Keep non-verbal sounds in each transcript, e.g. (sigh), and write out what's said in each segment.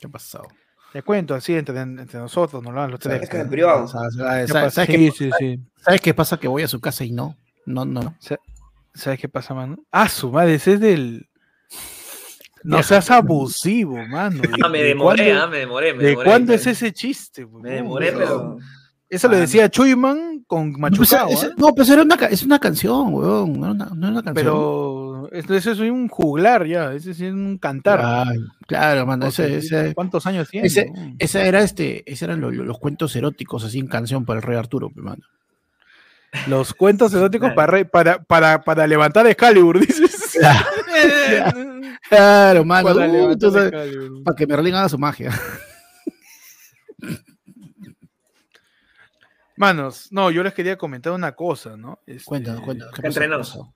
¿Qué ha pasado? Te cuento así entre, entre nosotros, ¿no? Los tres. Es que en privado. ¿Sabes, ¿Qué sabes- pasa? sabes Sí, qué, sí, sí. sabes qué pasa? Que voy a su casa y no. No, no, no. ¿Sabes qué pasa, mano? Ah, su madre, ese es del. No seas abusivo, mano. ¿De- (laughs) Ah, me de demoré, cuándo- ah, me demoré. Me ¿De demoré, cuándo claro. es ese chiste? Me demoré, pero. Eso lo Ah, decía Chuyman con No, pues, Machucao, ¿ah? no, pues era una, es una canción, weón. No era una, no era una canción. Pero eso eso es un juglar ya, ese es un cantar. Claro, claro, mano. Ese, ese- ¿Cuántos años tiene? ese- ese era este, ese eran lo- lo- los, cuentos eróticos así en canción para el rey Arturo, pe, mano. Los cuentos eróticos Claro. para, re- para, para, para levantar Excalibur, (laughs) dices. Claro, mano. Para uh, para que Merlin haga su magia. Manos, no, yo les quería comentar una cosa, ¿no? Este, Cuéntanos, cuéntanos. ¿qué pasó?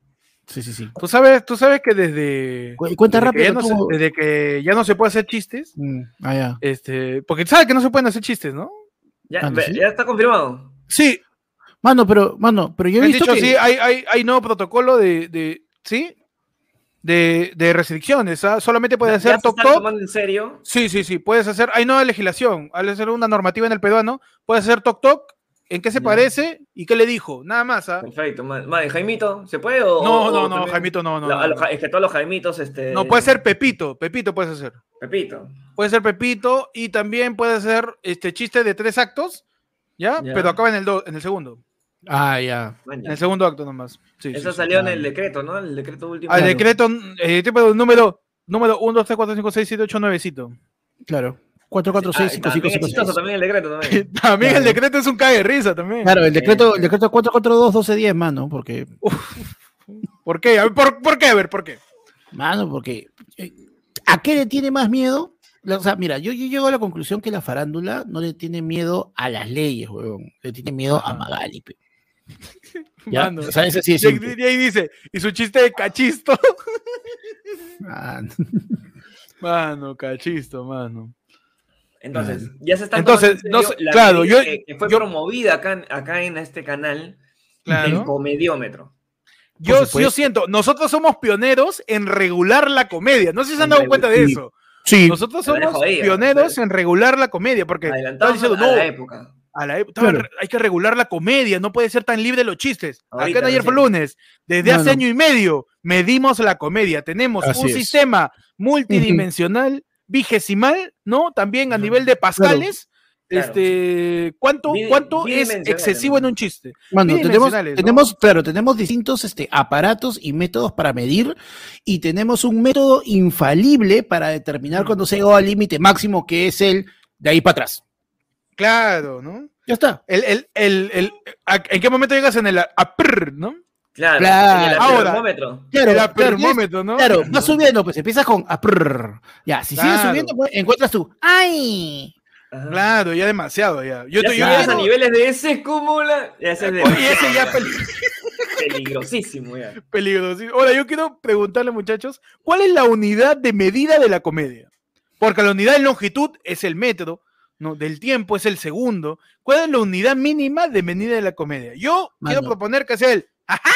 Sí, sí, sí. Tú sabes, tú sabes que desde, Cu- Cuenta desde, que rápido. no tú. se, desde que ya no se puede hacer chistes, Mm, ah, ya. este, porque sabes que no se pueden hacer chistes, ¿no? Ya, Ah, ya está confirmado. Sí, Mano, pero, mano, pero yo he visto dicho que... sí, hay, hay, hay nuevo protocolo de, de ¿sí? De, de restricciones, ¿ah? Solamente puedes hacer toc. tomando en serio. Sí, sí, sí, puedes hacer, hay nueva legislación, al hacer una normativa en el peruano, puedes hacer toc toc, ¿en qué se parece y qué le dijo? Nada más, ¿ah? Perfecto. ma- Madre, Jaimito, ¿se puede? O, No, o no, no, también- Jaimito, no, no. la- no, es que todos los Jaimitos, este. No, puede ser Pepito, Pepito puedes hacer. Pepito. Puede ser Pepito y también puede ser este chiste de tres actos, ¿ya? Ya. Pero acaba en el, do- en el segundo. Ah, ya. Man, En el segundo acto nomás. Sí, Eso sí, sí. salió en ah. el decreto, ¿no? El decreto último. Al Claro. decreto, eh, tipo número, número 1, 2, 3, 4, 5, 6, 7, 8, 9. Claro. 4, 4, 6, 5, 5, Ah, también es 5, chistoso 6. también el decreto también. (laughs) También el decreto es un cague de risa también. Claro, el decreto, el decreto 442 12 10, mano, porque, ¿Por qué? A ver, ¿por, por qué? A ver, ¿por qué? mano, porque eh, ¿a qué le tiene más miedo? O sea, mira, yo, yo llego a la conclusión que la farándula no le tiene miedo a las leyes, weón. Le tiene miedo a Ajá. Magali, pe. (laughs) ¿Ya? Mano. O sea, ese sí es Y, ahí dice, y su chiste de cachisto. (laughs) Ah, Mano, cachisto, mano. Entonces, ya se está Entonces, no sé- claro, yo- que, que fue yo- promovida acá, en- acá en este canal, Claro. el comediómetro. Yo, yo siento, nosotros somos pioneros en regular la comedia. No sé si se han En dado cuenta de sí. eso. sí, Nosotros somos jodida, pioneros pero- en regular la comedia, porque diciendo, a no, la época. a la Claro. re- hay que regular la comedia, no puede ser tan libre los chistes. Ahorita Acá en ayer fue lunes, desde No, hace no. año y medio, medimos la comedia. Tenemos Así un es. sistema multidimensional, vigesimal, ¿no? También a nivel de pascales. Claro. Este, ¿cuánto, cuánto es excesivo en un chiste? Mano, tenemos, tenemos, claro, tenemos distintos este, aparatos y métodos para medir y tenemos un método infalible para determinar cuando se llegó al límite máximo, que es el de ahí para atrás. Claro, ¿no? Ya está. El, el, el, el- ¿En qué momento llegas en el aprr, no? Claro, el Ahora. termómetro. Claro, el termómetro, ¿no? Claro, va subiendo, pues empiezas con aprrr. Ya, si sigues Claro. subiendo, pues encuentras tú. ¡Ay! Ajá. Claro, ya demasiado, ya. Yo, Ya te- yo a niveles de ese cúmula, ya ese es de Oye, ese ya peli- (laughs) peligrosísimo ya. peligroso. Ahora, yo quiero preguntarle, muchachos, ¿cuál es la unidad de medida de la comedia? Porque la unidad de longitud es el metro, ¿no? Del tiempo es el segundo. ¿Cuál es la unidad mínima de medida de la comedia? Yo quiero proponer que sea el ¡ajá!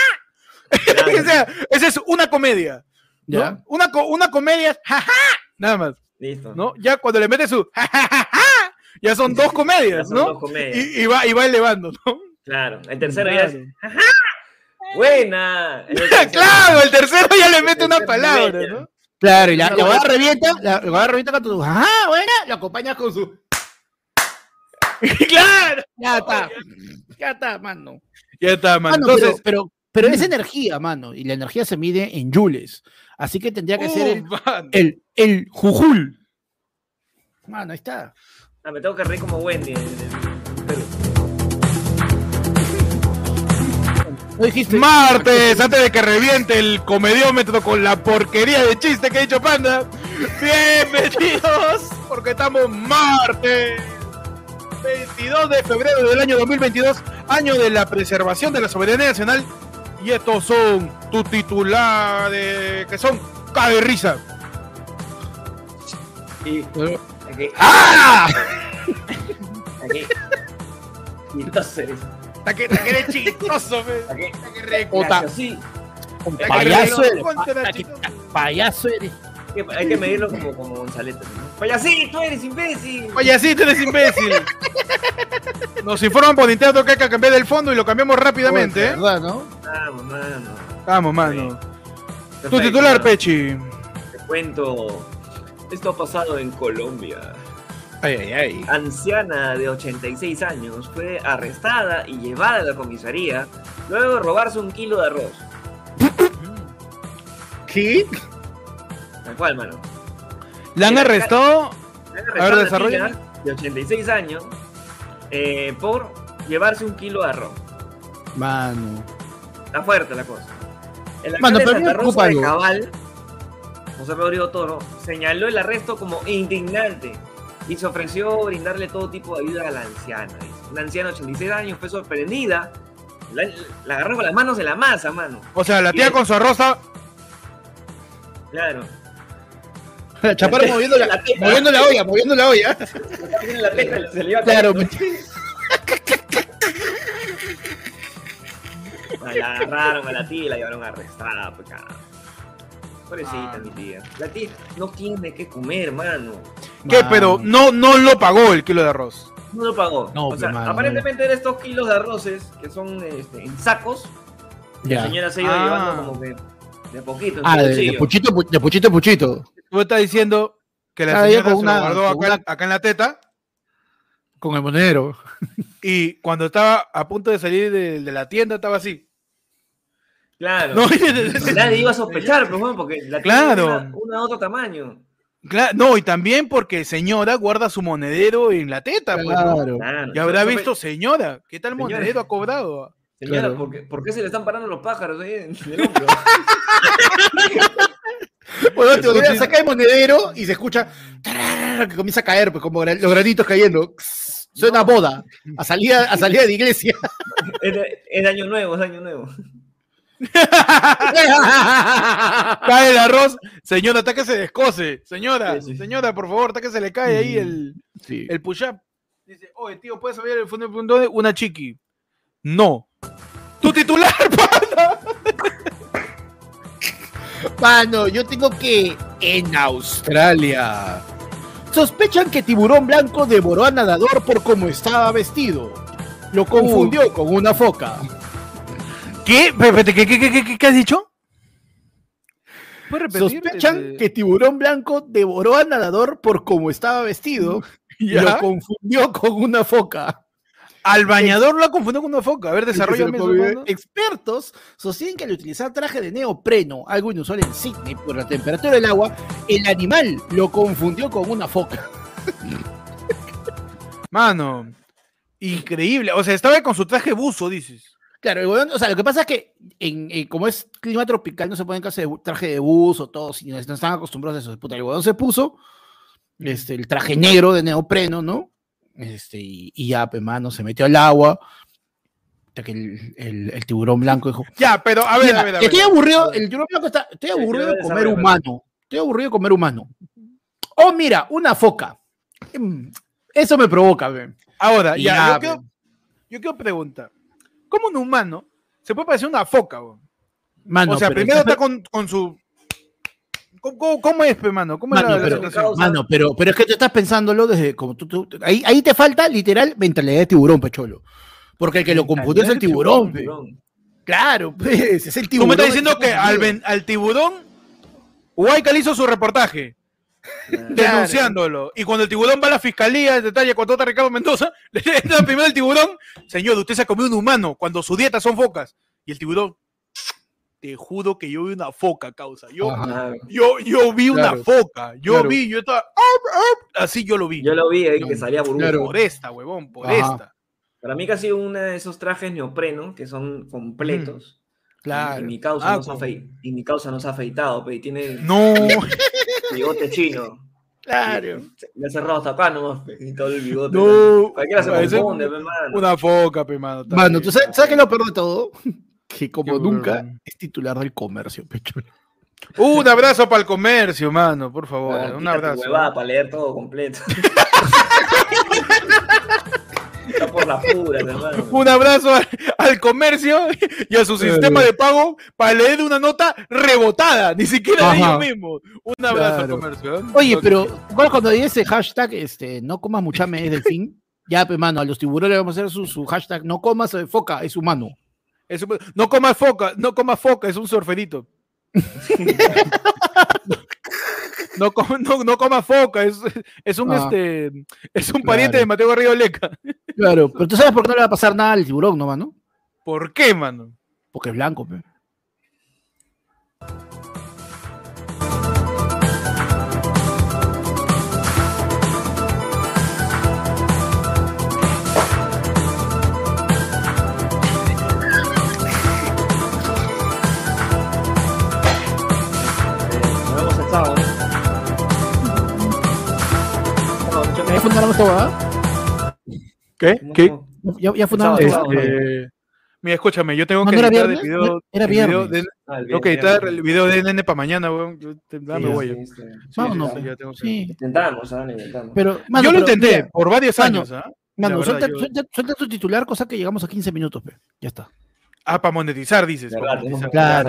(laughs) sea, esa es una comedia. ¿no? Ya. Una, co- una comedia es ¡ajá! Nada más, Listo. ¿no? Ya cuando le metes su ¡ja, ja, ja, ja! ya son dos (laughs) comedias, son ¿no? dos comedias. Y, y va, y va elevando, ¿no? Claro. El tercero ya es. Claro. ¡Buena! El (laughs) claro, el tercero ya le mete una palabra. ¿no? Claro, y la, la no. revienta, la, la revienta con tu. ¡Ajá! Buena, lo acompañas con su. (laughs) claro. Ya está. Ya está, mano. Ya está, man. Mano, Entonces, pero, pero, pero es energía, mano. Y la energía se mide en joules. Así que tendría que ser el, el, el jujul. Mano, ahí está. Ah, me tengo que reír como Wendy. ¿No dijiste? martes, antes de que reviente el comediómetro con la porquería de chiste que ha dicho Panda. Bienvenidos, porque estamos martes. 22 de febrero del año 2022, año de la preservación de la soberanía nacional. Y estos son tus titulares, que son cabe risa. Y aquí, ¡Ah! (laughs) aquí. Entonces, Hasta que, hasta que eres chistoso. Hasta que re-. Sí, hasta que Payaso re- eres. ¿Cuánto era pa- chistoso? Payaso eres. Hay que- hay que medirlo como, como Gonzalete, ¿no? Payasito, eres imbécil. Payasito, eres imbécil. Nos informan por interno que hay que cambiar el fondo y lo cambiamos rápidamente, ¿eh? ¿Verdad, no? Vamos, mano. Vamos, mano. Tu titular, mano. Pechi. Te cuento. Esto ha pasado en Colombia. Ay, ay, ay. Anciana de 86 años fue arrestada y llevada a la comisaría luego de robarse un kilo de arroz. ¿Qué? Tal cual, mano. La han arrestado. Han A ver, arrestado a De 86 años eh, por llevarse un kilo de arroz. Mano. Está fuerte la cosa. El Mano, pero de Santa Rosa de. Cabal, José Rodrigo Toro, señaló el arresto como indignante y se ofreció brindarle todo tipo de ayuda a la anciana. Una anciana de 86 años fue sorprendida. La, la agarró con las manos en la masa, mano. O sea, la tía con su arroz está- Claro. (laughs) La chaparra moviendo la, La moviendo la olla, moviendo la olla. La teta, se le iba Claro. La agarraron a la tía y la llevaron arrestada, pues, cara. Pobrecita, Ah. mi tía. La tía no tiene que comer, mano. ¿Qué? Mano. Pero no, no lo pagó el kilo de arroz. No lo pagó. No, o sea, pues, mano, aparentemente de estos kilos de arroces que son este, en sacos, la Ya. señora se iba Ah. llevando como que de poquito. Ah, de, de puchito, pu- de puchito, puchito. Tú estás diciendo que la Ah, señora se una- lo guardó acá, una- acá en la teta Con el monedero. y cuando estaba a punto de salir de, de la tienda estaba así. Claro. No, Nadie iba a sospechar, pues, bueno, porque la Claro. era una, una de otro tamaño. Cla- no, y también porque señora guarda su monedero en la teta, pues, ¿no? Claro. Claro. Y habrá visto, señora, ¿qué tal Señora. monedero ha cobrado? Señora, Claro. ¿por, qué, por qué se le están parando los pájaros ahí en el (laughs) hombro? Bueno, te olvidas, saca el monedero y se escucha que comienza a caer, pues como los granitos cayendo. Suena a boda, a salida, a salida de iglesia. (laughs) es, año nuevo, es año nuevo. (laughs) Cae el arroz, señora, hasta que se descose. Señora, Sí, sí. señora, por favor, hasta que se le cae ahí el, Sí. el push-up. Dice, oye, tío, ¿puedes abrir el fondo de una chiqui? No. Tu titular, (laughs) pana. Mano, yo tengo que. En Australia. Sospechan que tiburón blanco devoró a nadador por cómo estaba vestido. Lo confundió con una foca. ¿Qué? Espérate, ¿qué, qué, qué, qué, qué has dicho? Sospechan Este, que tiburón blanco devoró a nadador por cómo estaba vestido (laughs) y lo confundió con una foca. Al bañador lo ha confundido con una foca. A ver, Y que se lo desarrollame eso, comió. mano. Expertos sostienen que al utilizar traje de neopreno, algo inusual en Sydney por la temperatura del agua, el animal lo confundió con una foca. (laughs) Mano, increíble. O sea, estaba con su traje buzo, dices. Claro, o sea, lo que pasa es que en, en- como es clima tropical no se pueden clase de traje de buzo, todos, y no están acostumbrados a eso. Puta, el huevón se puso este, el traje negro de neopreno, ¿no? Este, y, y ya, pues, mano, se metió al agua. hasta que el, el- el tiburón blanco dijo, Ya, pero a ver, Mira, a ver, a estoy ver. aburrido, el tiburón blanco está, estoy aburrido de comer humano. Estoy aburrido de comer humano. Oh, mira, una foca. Mm, Eso me provoca, ve. Ahora, ya, ya, yo, quiero, yo quiero preguntar. ¿Cómo un humano se puede parecer una foca? weón? Mano, o sea, primero está con, con su... ¿Cómo, es, pe, mano? ¿Cómo Mano, es la, la pero- situación? Mano, pero, pero es que tú estás pensándolo desde como tú, tú- ahí, ahí te falta literal mentalidad de tiburón, pecholo. Porque el que lo confundió es el tiburón. Claro, pues, es el Tú tiburón. me estás diciendo que al, ven- al tiburón, Huaycal hizo su reportaje Claro. denunciándolo. Y cuando el tiburón va a la fiscalía, en detalle, cuando está Ricardo Mendoza, (laughs) le entra primero el tiburón, señor, usted se ha comido un humano cuando su dieta son focas. Y el tiburón, te juro que yo vi una foca, causa. Yo, Ajá. Yo, yo vi una foca. Yo Claro. vi, yo estaba. "Arp, arp", Así yo lo vi. Yo lo vi ahí que salía burbuja. Claro. Por esta, huevón, por Ajá. esta. Para mí casi uno de esos trajes neopreno que son completos. Claro. Y mi causa, Ah, no, se y mi causa no se ha afeitado, pe, y tiene No. (laughs) bigote chino. Claro. Le ha cerrado hasta acá nomás, pe, y todo el bigote. No. Cualquiera se confunde, pe, mano. Una foca, pe, mano. Mano, ¿tú sabes, sabes bien. lo peor de todo? Que como Qué nunca es titular del comercio, (laughs) pecholo. Un abrazo para el comercio, mano, por favor. Un abrazo. huevada para leer todo completo. (laughs) Está por la pura, hermano. Un abrazo al, al comercio y a su sistema de pago para leer una nota rebotada, ni siquiera de ellos mismos. Un abrazo al comercio. ¿eh? Oye, pero ¿cuál cuando dice ese hashtag, este, no comas muchame es del fin? Ya, pues, mano, a los tiburones le vamos a hacer su, su hashtag, no comas eh, foca, es humano. Es un- no comas foca, no comas foca, es un surferito. (laughs) No, com- no, no comas foca, es, es un Ah. este es un pariente Claro. de Mateo Garrido Leca. Claro, pero tú sabes por qué no le va a pasar nada al tiburón, ¿no, mano? ¿Por qué, mano? Porque es blanco, pe. ¿Qué? ¿Cómo- ¿Qué? ¿Ya, ya fundaron sábado. Este, mira, escúchame, yo tengo ¿No que editar el video. Era el video viernes. de- Ah, el editar el video de nene para mañana, weón. Yo te- dame Sí, sí, sí. Sí, Sí. Intentamos, ¿ah? Lo intentamos. Pero, mano, yo lo pero, intenté mira, por varios mano, años, ¿ah? Mano, La verdad, suelta, yo- suelta- suelta tu titular, cosa que llegamos a 15 minutos, pe. Ya está. Ah, para monetizar, dices. Verdad, monetizar. Claro,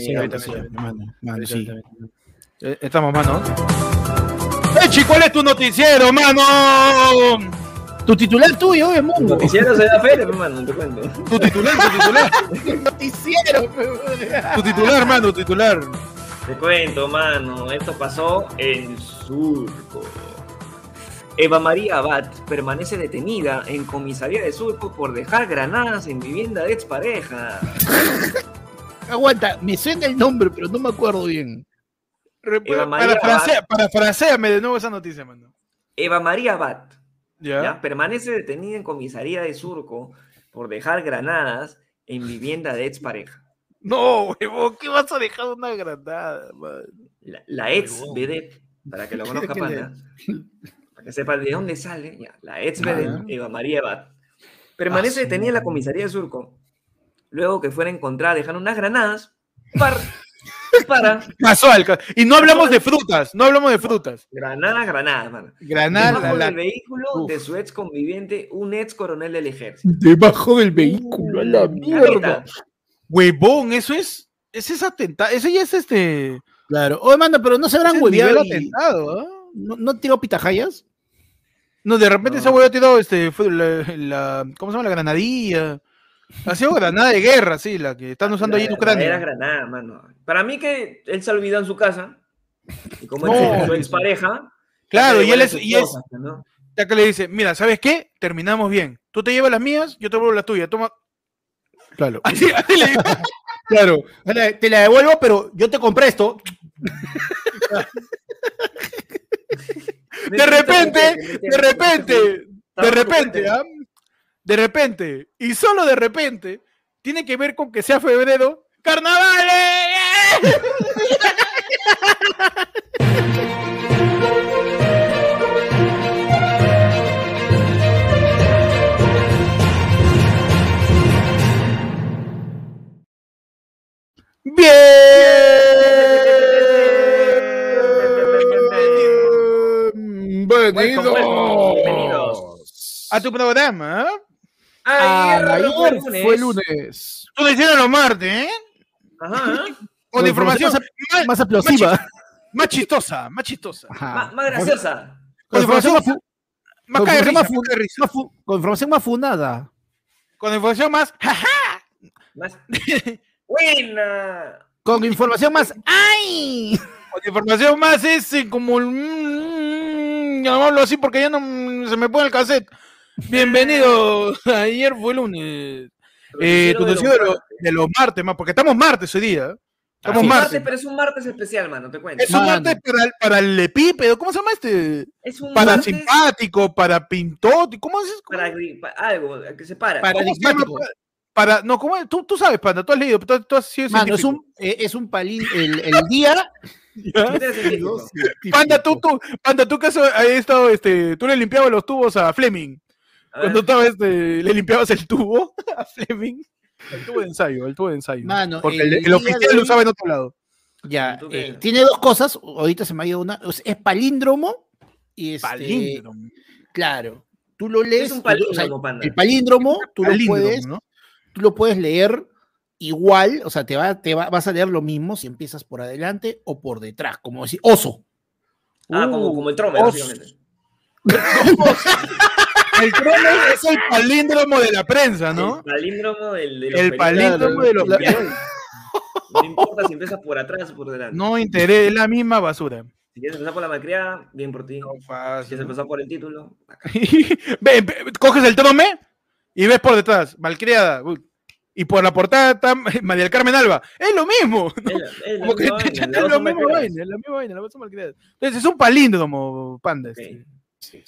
sea, está aunque bien, sea, está bien. mano, mano, Está sí. bien, está bien. Eh, Estamos, mano. ¡Echi, cuál es tu noticiero, mano! Tu titular tuyo es Mundo. Noticiero se da feria, hermano, te cuento. Tu titular, tu titular. (laughs) Noticiero. Tu titular, mano, tu titular. Te cuento, mano, esto pasó en Surco. Eva María Abad permanece detenida en comisaría de Surco por dejar granadas en vivienda de expareja. (laughs) Aguanta, me suena el nombre, pero no me acuerdo bien. Eva María Parafrasea, parafraseame de nuevo esa noticia, mano. Eva María Abad ¿Ya? ¿ya? permanece detenida en comisaría de Surco por dejar granadas en vivienda de expareja. (laughs) No, huevón, ¿qué vas a dejar una granada, mano? La, la ex vedette, para que lo (laughs) conozca ¿Qué Panda, para que sepa de dónde sale, ya, la ex Ah. Eva María Abad, permanece Ah, detenida en la comisaría de Surco, luego que fuera encontrada dejando unas granadas (laughs) para Casual, ca- y no hablamos de frutas, no hablamos de frutas. granadas, granadas, mano. Granada, Debajo la- del vehículo Uf. de su ex conviviente, un ex coronel del ejército. Debajo del vehículo, a la mierda. Huevón, eso es, ese es atentado, eso ya es este, Claro. Oye, manda, pero no se habrán ese y- atentado, ¿ah? ¿No, ¿No tiró pitajayas? No, de repente No. esa hueá ha tirado, este, fue la, la- ¿cómo se llama? La granadilla. Ha sido granada de guerra, sí, la que están usando ahí en Era Ucrania. granada, mano. Para mí que él se ha olvidado en su casa. Y como No. él es su expareja. Claro, y él es, y es, cosas, ¿no? ya que le dice, mira, ¿sabes qué? Terminamos bien. Tú te llevas las mías, yo te vuelvo las tuyas. Toma. Claro. (laughs) Así, así le digo. Claro. Te la devuelvo, pero yo te compré esto. De repente, de repente, de repente. ¿ah? De repente, y solo de repente, tiene que ver con que sea febrero. ¡Carnavales! (laughs) Bienvenidos. Welcome, welcome. Bienvenidos. A tu programa, ¿ah? Ayer Ayer fue fue lunes. Tú hicieron los martes, ¿eh? Ajá. Con información más, más, más explosiva. más chistosa, más chistosa. Ajá. Más, más graciosa. Con información más, Más con información más fu- más cae de risa. más fu- con información más fundada. Con información más. ¡jaja! Más. Buena. Con información más. ¡Ay! Con información más ese, como. el- mm, llamarlo así porque ya no mm, se me pone el cassette. Bienvenido. Ayer fue lunes. Eh, tu de, los, de los martes, más, porque estamos martes hoy día. Estamos Es martes. martes, pero es un martes especial, mano, te cuento. Es un Mano. martes para el, para el epípedo. ¿Cómo se llama este? Es un Para martes simpático, para pintótico. ¿Cómo es? ¿Cómo para, gri- pa- algo que se para. Para-. Para, no, ¿cómo es? Tú, tú sabes, Panda, tú has leído, tú, tú has sido Mano, es un, eh, es un palín. El, el día. (laughs) Panda, tú, tú, Panda, tú que has has estado, este, tú le limpiabas los tubos a Fleming. Cuando estaba, este, le limpiabas el tubo (laughs) a Fleming. El tubo de ensayo, el tubo de ensayo. Mano, Porque el el, el día oficial de lo usaba en otro lado. Ya, eh, tiene dos cosas. Ahorita se me ha ido una. o sea, Es palíndromo y este, Palíndromo. Claro. tú lo lees. Es un o sea, palíndromo, panda. el palíndromo, tú lo, puedes, ¿no? tú lo puedes leer igual, o sea, te, va, te va, vas a leer lo mismo si empiezas por adelante o por detrás, como decir, oso. Ah, como, Uh, como el trome, os- básicamente. (laughs) El trono es el palíndromo de la prensa, ¿no? El palíndromo del, de los El palíndromo de los. No importa si empiezas por atrás o por delante. No interés, es la misma basura. Si quieres empezar por la malcriada, bien por ti. No Si quieres ¿no? empezar por el título, acá. (laughs) Ve, ve, coges el trome y ves por detrás, malcriada. uy, Y por la portada está (laughs) María del Carmen Alba. Es lo mismo. Es la- es (laughs) la Como que misma te- vaina, es mismo malcriadas. vaina, es la misma vaina, la malcriadas. Entonces es un palíndromo, panda. este. Ok.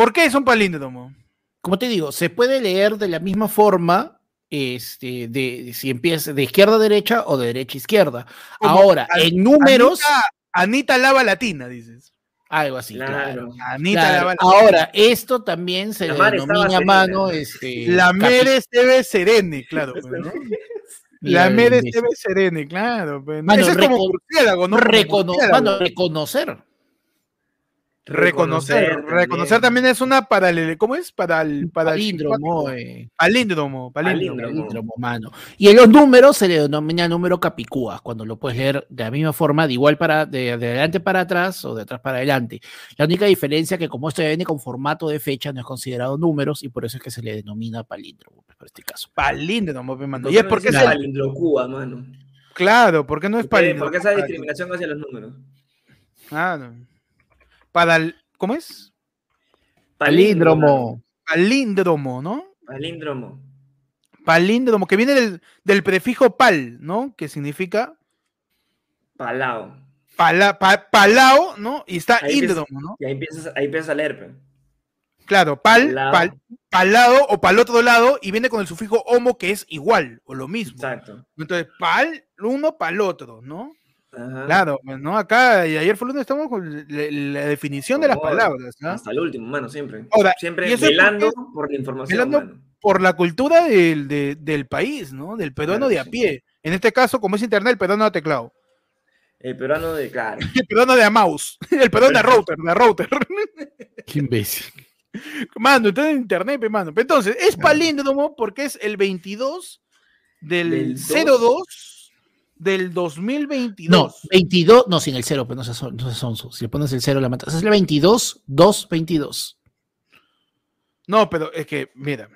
¿Por qué es un palíndromo? Como te digo, se puede leer de la misma forma. Este, de, de si empieza de izquierda a derecha o de derecha a izquierda. Como Ahora, en números, Anita, Anita Lava Latina, dices. algo así. Claro. Claro. Anita Claro. Lava Latina. Ahora, esto también se La denomina serena. mano. Este, La Mere Steve Serene, claro. pues, La Mere. Steve Serene, claro. pues, ¿no? Mano, Ese es como reco- murciélago, ¿no? Como Recono- murciélago. mano, reconocer. Reconocer, reconocer también es una paralele, ¿cómo es? Para el, para Palíndromo, eh, palíndromo, palíndromo. Palíndromo. palíndromo, mano. Y en los números se le denomina número capicúa, cuando lo puedes leer de la misma forma, de igual para de, de adelante para atrás o de atrás para adelante. La única diferencia que como esto ya viene con formato de fecha, no es considerado números y por eso es que se le denomina palíndromo, pues, por este caso. Palíndromo, pe, mano. ¿Por Y es no porque es el- palindrocúa, mano? claro, ¿por qué no es ¿Por qué, palíndromo? por qué esa discriminación hacia los números? Claro. Para ¿cómo es? Palíndromo. Palíndromo, ¿no? Palíndromo. Palíndromo, que viene del, del prefijo pal, ¿no? Que significa Palao. pala, pa- palao, ¿no? Y está Ahí índromo, ¿no? Y ahí empiezas, ahí empiezas a leer, pe. Claro, pal, Palao. pal, palado o pal otro lado y viene con el sufijo homo que es igual o lo mismo. Exacto. Entonces, pal uno, pal otro, ¿no? Ajá. Claro, pues, ¿no? Acá, y ayer fue lunes, estamos con la, la definición de las palabras, ¿no? Hasta el último, mano, siempre. Ahora, Siempre velando es por la información, velando mano. por la cultura del, de- del país, ¿no? Del peruano Claro de a sí. pie. En este caso, como es internet, el peruano de teclado. El peruano de, claro. (laughs) El peruano de a mouse. (laughs) El peruano de router, de router. (laughs) Qué imbécil. Mano, está en internet, mano. Entonces, es palíndromo porque es el 22 del, Del 02 del 2022. No, 22, no, sin el cero, pero no se son, no. Si le pones el cero, la matas. Es el 22, 2, 22. No, pero es que, mira,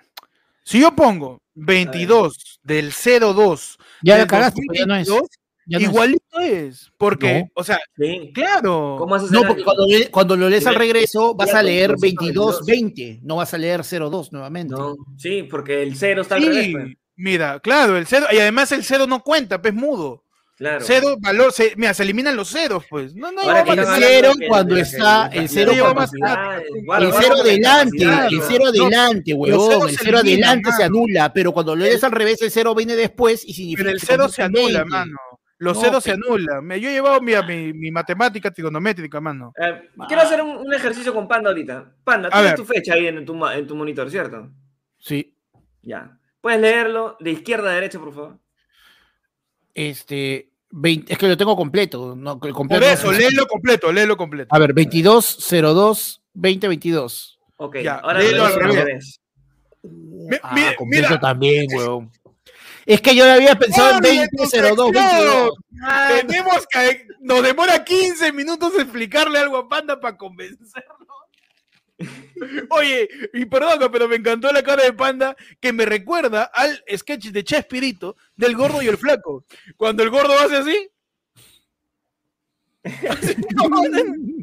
si yo pongo 22 del 02 Ya la del cagaste, pues ya no es. 2022, Ya no es. igualito es. Porque, No. o sea, Sí. claro. ¿Cómo haces No, el porque año? cuando, le- cuando lo lees al regreso vas a leer 222. 22, 20, no vas a leer 02 nuevamente. No, sí, porque el cero está al Sí, revés, pe. Mira, claro, el cero, y además el cero no cuenta, pues mudo. Claro. Cero, valor, se- mira, se eliminan los ceros, pues. No, no, Ahora el cero cuando está- el cero El cero delante, el cero No, delante, ceros huevón. El cero adelante se anula, pero cuando lo lees al revés, el cero viene después y significa. Pero el cero se anula, 20. mano. Los No, ceros se anulan. Yo he llevado mi, mi, mi matemática trigonométrica, mano. Eh, quiero hacer un, un ejercicio con Panda ahorita. Panda, tienes tu fecha ahí en tu, en tu monitor, ¿cierto? Sí. Ya. ¿Puedes leerlo de izquierda a derecha, por favor? Este. 20 es que lo tengo completo. No, el Por completo eso, no- léelo completo, léelo completo. A ver, 22, 02, 20, 22. Ok, Ya, ahora léelo lo al revés. Mi- Ah, mi- completo mira. también, huevón. Es que yo había pensado en Oye, 20, tu 02, sección. 22. Ah, Tenemos que. Nos demora 15 minutos explicarle algo a Panda para convencerlo. Oye, y perdón, pero me encantó la cara de Panda que me recuerda al sketch de Chespirito del gordo y el flaco. Cuando el gordo hace así. Así. (laughs)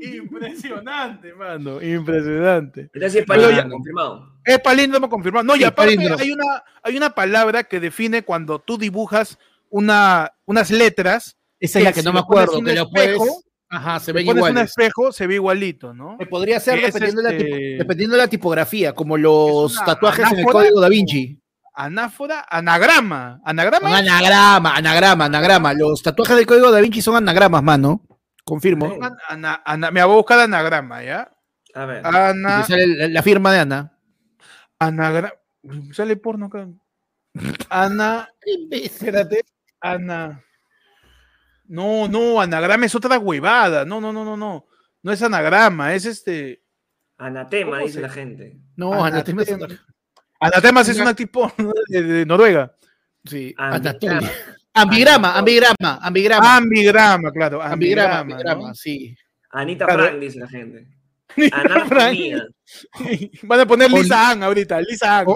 Impresionante, mano. Impresionante. Sí es Pero palíndromo, confirmado. Es palíndromo confirmado. No, y aparte hay una, hay una palabra que define cuando tú dibujas una, unas letras. Esa es la que no me acuerdo, que lo puedes. Ajá, se ven pones un espejo, se ve igualito, ¿no? Que podría ser es dependiendo, de la tipo- este- dependiendo de la tipografía, como los tatuajes en el código da Vinci. Anáfora, anagrama. Anagrama. Anagrama, anagrama, anagrama. Los tatuajes del código da Vinci son anagramas, mano. Confirmo. Ok. Ana- ana- ana- me voy a buscar anagrama, ¿ya? A ver. Ana, sale la firma de Ana. anagrama. Sale porno acá. Ana, (laughs) espérate. Ana. No, no, anagrama es otra huevada. No, no, no, no, no. No es anagrama, es este. Anatema, ¿Cómo dice se- la gente. No, Anatema es Anatema. otra- Anatemas es una tipo (laughs) de, de Noruega. Sí, Anatema. Anatolia. Ambigrama, ambigrama, ambigrama. Ambigrama, claro. Ambigrama, Ambigrama, ambigrama, ¿no? sí. Anita Claro. Frank, dice la gente. Anatomía. (laughs) Van a poner Only- Lisa Ann ahorita, Lisa Ann.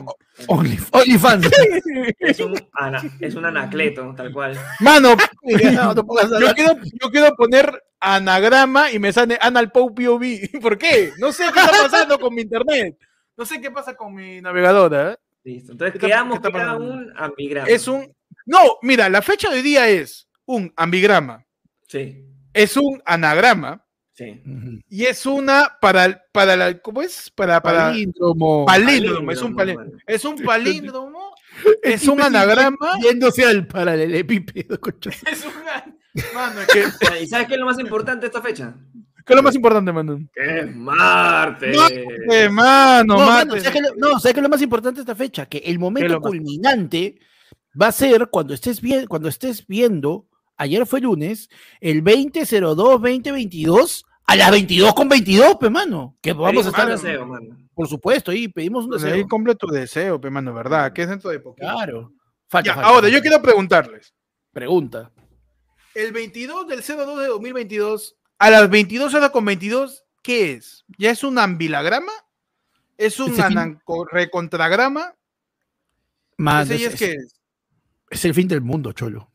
OnlyFans. (laughs) Es un, ana- es un anacleto, tal cual. Mano, (laughs) No, no pongas yo quiero, yo quiero poner anagrama y me sale Anal POV. ¿Por qué? No sé qué está pasando con mi internet. No sé qué pasa con mi navegadora. ¿eh? Listo. Entonces ¿Qué está- quedamos que era pasando? un ambigrama. Es un. No, mira, la fecha de hoy día es un ambigrama, Sí, es un anagrama sí. Y es una para, el- para la. ¿Cómo es? Para. para Palíndromo. palíndromo, es un Palíndromo. Es un palíndromo, (laughs) es El un tipo anagrama. Yéndose al paralelepípedo. (laughs) Es una. Mano, es que, ¿qué ¿Y sabes qué es lo más importante de esta fecha? es lo más importante, mano? Que es martes. Eh, mano, No, mano, ¿sabes qué lo- no, ¿sabes qué es lo más importante de esta fecha? Que el momento culminante va a ser cuando estés, bien, cuando estés viendo, ayer fue lunes, el 2002-2022 a las 22 con 22, pe mano. Que vamos a estar, un deseo, mano. por supuesto, ahí pedimos un Pues deseo. ahí cumple tu deseo, pe, mano, ¿verdad? Que es dentro de poquito. Claro. Falta, Ya, falta, ahora, falta. yo quiero preguntarles. Pregunta. El 22 del 02 de 2022, a las 22 horas con 22, ¿qué es? ¿Ya es un ambilagrama? ¿Es un recontragrama? Mano, ¿Ese ya es, es qué es? es el fin del mundo, cholo.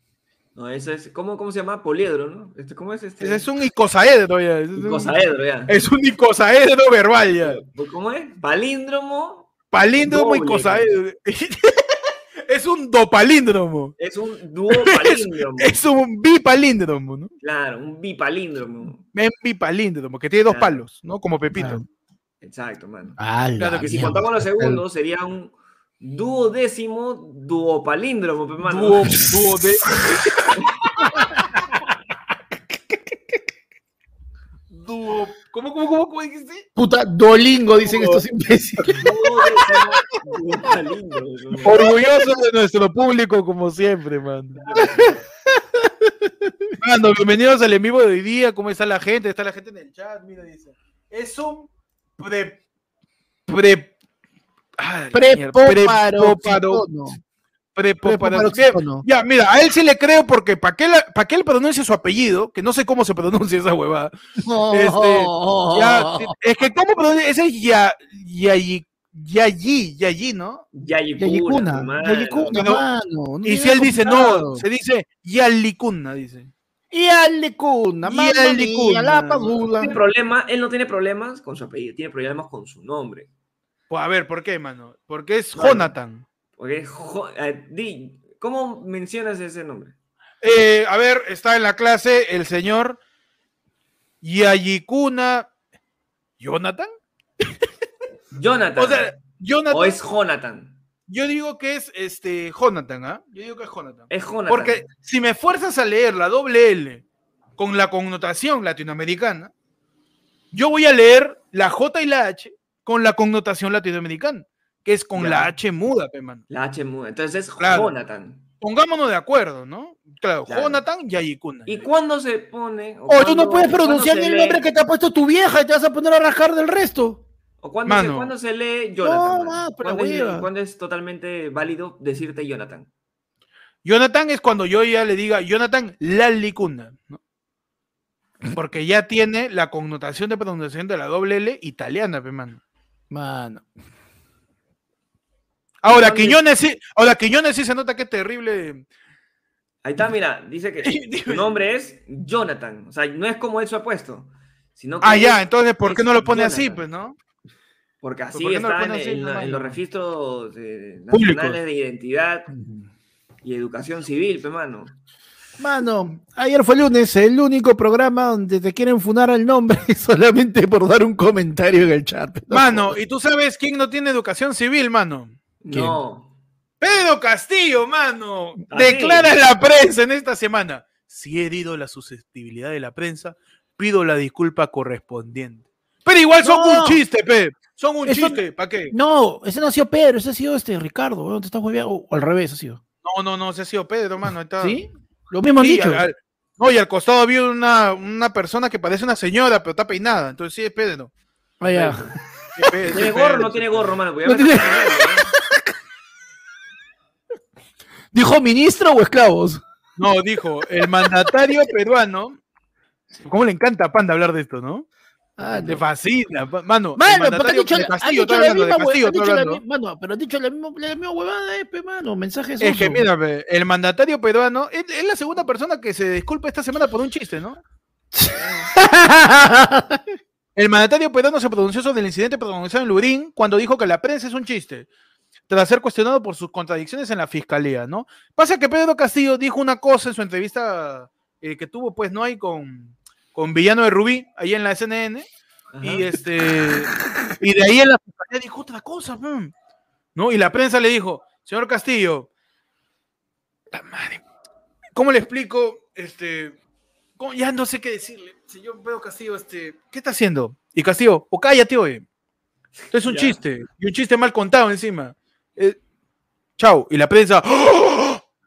No, eso es. ¿Cómo, cómo se llama? Poliedro, ¿no? Este, ¿Cómo es este? Ese es un icosaedro ya. Es un, Icosaedro, ya. es un icosaedro verbal ya. ¿Cómo es? Palíndromo Palíndromo Doble. icosaedro. (laughs) es un dopalíndromo. es un (laughs) dúo palíndromo. Es un bipalíndromo, ¿no? Claro, un bipalíndromo. Es bipalíndromo, que tiene dos Claro. palos, ¿no? Como Pepito. Claro. Exacto, mano. Ah, Claro la que Si contamos los segundos, sería un duodécimo duopalíndromo, pe, mano. Dúo, dúo de. (laughs) dúo. ¿Cómo, cómo, cómo, cómo dijiste? Puta, Dolingo, dicen estos imbéciles. (laughs) Orgulloso de nuestro público, como siempre, mano. Mano, bienvenidos al en vivo de hoy día. ¿Cómo está la gente? Está la gente en el chat. Mira, dice. Es un pre. Pre. Prepoparoxítono. prepoparoxítono. Ya, mira, a él sí le creo porque para que, él- pa' que él pronuncie su apellido, que no sé cómo se pronuncia esa huevada. (laughs) Este, Ya, es que cómo pronuncia, ese es ya, Yayi, Yayi, Yayi, ¿no? Yayicuna, Yayicuna, mano. Mano. no Y si él dice no, se dice Yalicuna, dice. Y Alicuna, mamma mía, Yalicuna. la padula. Tiene problema, él no tiene problemas con su apellido, tiene problemas con su nombre. Pues a ver, ¿por qué, mano? Porque es. Jonathan. Porque es Jo- eh, ¿Cómo mencionas ese nombre? Eh, a ver, está en la clase el señor Yayicuna. ¿Jonathan? Jonathan. (laughs) O sea, Jonathan. o es Jonathan. Yo digo que es este Jonathan, ¿ah? Yo digo que es Jonathan. Es Jonathan. Porque si me fuerzas a leer la doble L con la connotación latinoamericana, yo voy a leer la J y la H con la connotación latinoamericana, que es con Ya. la H muda, pe, mano. La H muda. Entonces es Claro. Jonathan. Pongámonos de acuerdo, ¿no? Claro, Claro. Jonathan Yayikuna. ¿Y cuándo se pone? O Oh, tú no puedes pronunciar el lee- nombre que te ha puesto tu vieja y te vas a poner a rascar del resto. ¿O cuándo, se, cuándo se lee Jonathan? No, mano? ma, pero ¿Cuándo, es, cuándo es totalmente válido decirte Jonathan? Jonathan es cuando yo ya le diga Jonathan Lalicuna, ¿no? Porque ya tiene la connotación de pronunciación de la doble L italiana, pe, mano. Mano. Ahora, ¿Dónde- Quiñones sí, ahora Quiñones sí se nota que es terrible. Ahí está, mira, dice que (laughs) su nombre es Jonathan. O sea, no es como él se ha puesto, sino que Ah, ya, entonces, ¿por qué no lo pone así, pues, no? Porque así ¿por qué no lo está en, pone así, en la- en hermano? los registros eh, Públicos. nacionales de identidad y educación civil, pe mano. Ayer fue lunes, el único programa donde te quieren funar al nombre (laughs) solamente por dar un comentario en el chat. No Mano, ¿y tú sabes quién no tiene educación civil, mano? ¿Quién? No. Pedro Castillo, mano. ¿Ah, Declara la prensa en esta semana. Si he herido la susceptibilidad de la prensa, pido la disculpa correspondiente. Pero igual son No. un chiste, pe. Son un Eso- chiste, ¿para qué? No, ese no ha sido Pedro, ese ha sido este Ricardo, weón, te estás muy bien, o al revés ha sido. No, no, no, se ha sido Pedro, mano. está. ¿Sí? Lo mismo han Sí, dicho. al- no, y al costado había una, una persona que parece una señora, pero está peinada. Entonces sí es Pedro. Ah, ya. (laughs) ¿Tiene gorro o no tiene gorro, mano? Pues ya No tiene- está poniendo, (laughs) ¿Dijo ministro o esclavos? No, dijo, el mandatario peruano. ¿Cómo le encanta a Panda hablar de esto, no? Ah, no. fascina. Mano, Mano, han mandatario dicho, la misma hue- Castillo, han estoy dicho la hablando. mi- mano, pero han dicho la misma, la misma huevada, eh, pe, mano, mensajes Es que, mira, el mandatario peruano es, es la segunda persona que se disculpa esta semana por un chiste, ¿no? (laughs) El mandatario peruano se pronunció sobre el incidente pronunciado en Lurín cuando dijo que la prensa es un chiste, tras ser cuestionado por sus contradicciones en la fiscalía, ¿no? Pasa que Pedro Castillo dijo una cosa en su entrevista eh, que tuvo, pues, no hay con, con Villano de Rubí, ahí en la CNN, Ajá. y este y de ahí en la fiscalía dijo otra cosa, mm, ¿no? Y la prensa le dijo, señor Castillo, la madre, ¿cómo le explico? Este, ¿cómo? ya no sé qué decirle, señor Pedro Castillo, este, ¿qué está haciendo? Y Castillo, o cállate, oye. Esto es un Ya. chiste, y un chiste mal contado encima. Eh, chao. Y la prensa, ¡Oh!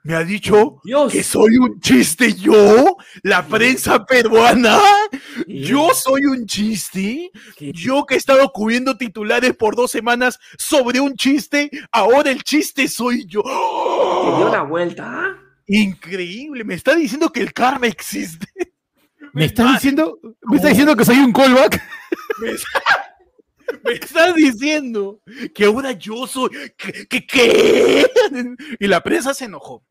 Me ha dicho Dios. que soy un chiste yo, la prensa peruana. ¿Qué? Yo soy un chiste. ¿Qué? Yo que he estado cubriendo titulares por dos semanas sobre un chiste, ahora el chiste soy yo. Te dio la vuelta. ¿ah? Increíble, me está diciendo que el karma existe. (laughs) ¿Me está- diciendo, me estás diciendo que soy un callback? Me, está- (laughs) me diciendo que ahora yo soy. Qué? (laughs) Y la prensa se enojó.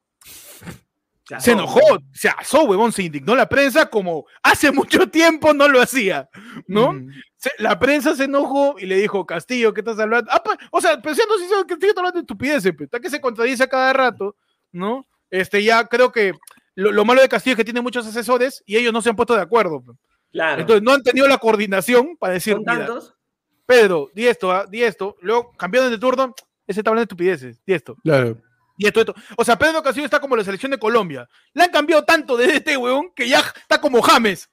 Se enojó, se asó, huevón, se indignó la prensa como hace mucho tiempo no lo hacía, ¿no? Mm. Se- la prensa se enojó y le dijo, Castillo, ¿qué estás hablando? Ah, pa- o sea, pero si se- que estoy hablando de estupideces, pues, está que se contradice a cada rato, ¿no? Este, ya creo que lo, lo malo de Castillo es que tiene muchos asesores y ellos no se han puesto de acuerdo. pues. Claro. Entonces no han tenido la coordinación para decir, ¿Son mira, tantos? Pedro, di esto, ah, di esto, luego cambiaron de turno, ese está hablando de estupideces, di esto. Claro. Y esto, esto. O sea, Pedro Castillo está como la selección de Colombia. Le han cambiado tanto de este weón que ya está como James.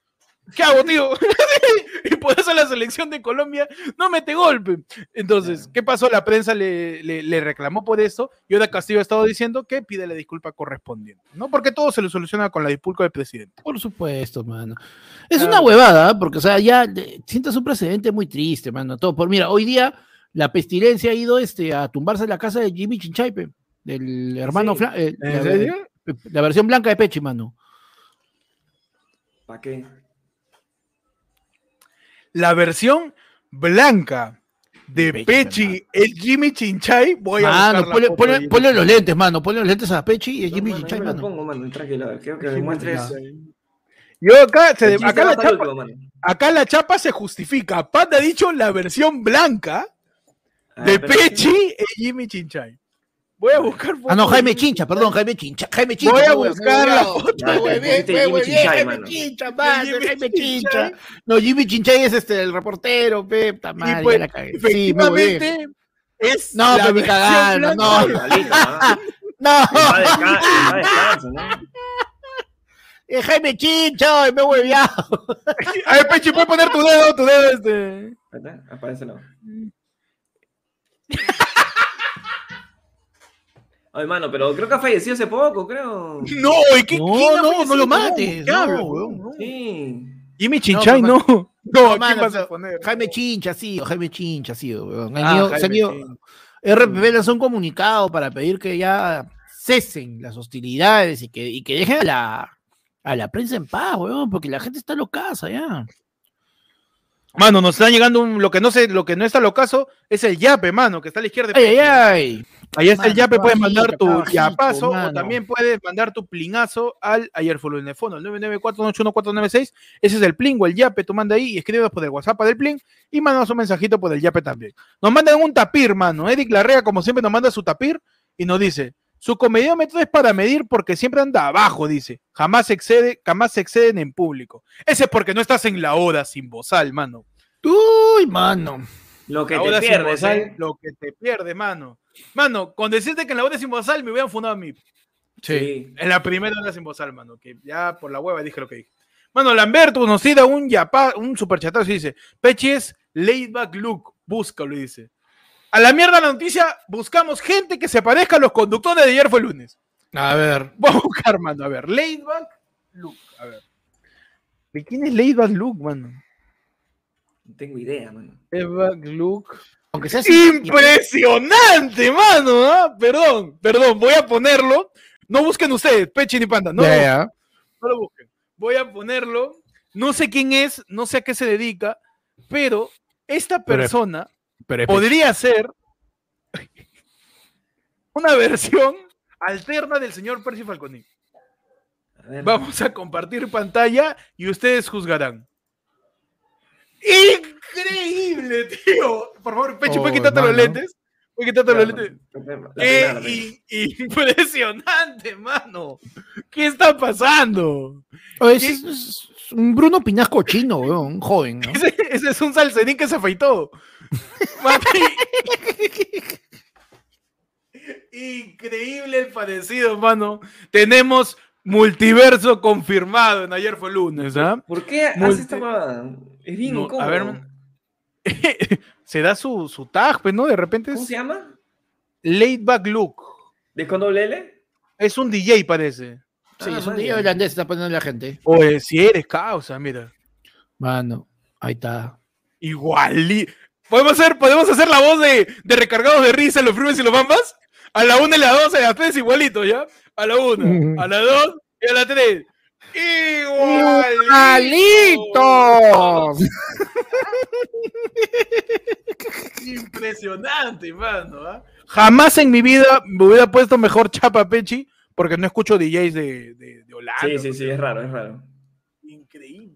¿Qué hago, tío? (laughs) y por eso la selección de Colombia no mete golpe. Entonces, ¿qué pasó? La prensa le, le- le reclamó por eso y ahora Castillo ha estado diciendo que pide la disculpa correspondiente. ¿No? Porque todo se le soluciona con la disculpa del presidente. Por supuesto, mano. Es Claro. una huevada, ¿ah? porque, o sea, ya sientas un precedente muy triste, mano. Todo por, mira, hoy día la pestilencia ha ido este, a tumbarse en la casa de Jimmy Chinchaipe, del hermano Sí. Eh, ¿En la, serio? la versión blanca de Pechi, mano. ¿Para qué? La versión blanca de Pechi, Pechi, el Jimmy Chinchay, voy a Mano, la ponle, ponle- ponle los lentes, mano. Ponle los lentes a Pechi y a No, Jimmy mano, lo mano. pongo, mano, tranquilo, a quiero que. Chinchay. Yo acá, se- El acá la el chapa, último. Acá la chapa se justifica. Panda ha dicho la versión blanca A de Pechi y Jimmy Chinchay. Voy a buscar Ah, no, fotos Jaime Chincha, perdón, Jaime Chincha. Jaime Chincha. Voy a buscar la foto Jaime. Chincha, Jimmy Jaime. Chincha. No, Jimmy Chinchay es este, el reportero, pe, madre, Y pues, ya la. Sí, huevé. efectivamente, es No, la versión cagando, blanca no. (laughs) No, es (laughs) Jaime Chincha, ay, me he hueveado. A ver, Pechi, puedes poner tu dedo, tu dedo este. Aparece no. (laughs) Ay, mano, pero creo que ha fallecido hace poco, creo. No. No, quién no, no lo mates, ¿Qué no, weón. Sí. Jimmy Chinchay, no. pero- No, ¿a quién mano, vas a poner? Jaime Chincha, sí, Jaime Chincha, sí, weón. Ah, ido- se han Jaime ido- Chincha. RPP lanzó un comunicado para pedir que ya cesen las hostilidades y que, y que dejen a la, a la prensa en paz, weón, porque la gente está locaza ya. Mano, nos están llegando un, lo que no sé, lo que no está lo caso es el yape, mano, que está a la izquierda. de Ay, ay, ay. Ahí está el yape, puedes mandar tu bajito, yapazo o también puedes mandar tu plinazo al ayer fue el teléfono, el 994-81496. Ese es el plin o el yape, tú manda ahí y escríbenos por el WhatsApp del plin y mandanos un mensajito por el yape también. Nos mandan un tapir, mano. Eric Larrea, como siempre, nos manda su tapir y nos dice: Su comediómetro es para medir porque siempre anda abajo, dice. Jamás se excede, jamás se exceden en público. Ese es porque no estás en la hora sin bozal, mano. Uy, mano. Lo que La te pierdes, bozal, ¿eh? lo que te pierdes, mano. Mano, con decirte que en la hora sin bozal me hubieran fundado a mí. Sí. En la primera hora sin bozal, mano, que ya por la hueva dije lo que dije. Mano, Lamberto nos da un yapa, un superchatazo y dice, Pechi es laid back look, búscalo dice. A la mierda la noticia, buscamos gente que se parezca a los conductores de ayer fue lunes. A ver. Voy a buscar, mano, a ver, laid back look, a ver. ¿De quién es laid back look, mano? No tengo idea, mano. Eva Gluck. Aunque sea así. Impresionante, mano. ¿ah? Perdón, perdón, voy a ponerlo. No busquen ustedes, Pechi ni Panda. No, no lo busquen. Voy a ponerlo. No sé quién es, no sé a qué se dedica, pero esta persona Pero podría ser una versión alterna del señor Percy Falconi. Vamos a compartir pantalla y ustedes juzgarán. Increíble, tío. Por favor, Pechi, Oh, ¿puedes quitarte los lentes? ¿Puedes quitarte los lentes? la primera, la ¡Qué primera. i- impresionante, mano! ¿Qué está pasando? Oye, ese es, es un Bruno Pinasco chino, weón, un joven, ¿no? Ese, ese es un salserín que se afeitó. (laughs) Increíble el parecido, mano. Tenemos multiverso confirmado en ayer fue lunes, ¿ah? ¿Por qué Multi- hace esta? Es bien No, incómodo. a ver, (laughs) se da su, su tag, pues, ¿no? De repente ¿Cómo se llama? laid back look. ¿De con doble L? Es un DJ, parece. Sí, Ah, es un ya. holandés, está poniendo la gente. Oye, si eres causa, mira. Mano, ahí está. Igual. ¿Podemos hacer, ¿Podemos hacer la voz de, de recargados de risa en los frumes y los bambas? A la una y la dos, a las tres igualito, ¿ya? A la una, a la dos y a la tres. ¡Igualito! ¡Igualitos! (laughs) Impresionante, mano. ¿ah? Jamás en mi vida me hubiera puesto mejor chapa Pechi porque no escucho DJs de, de, de Holanda. Sí, sí, sí, es raro, es raro. Increíble,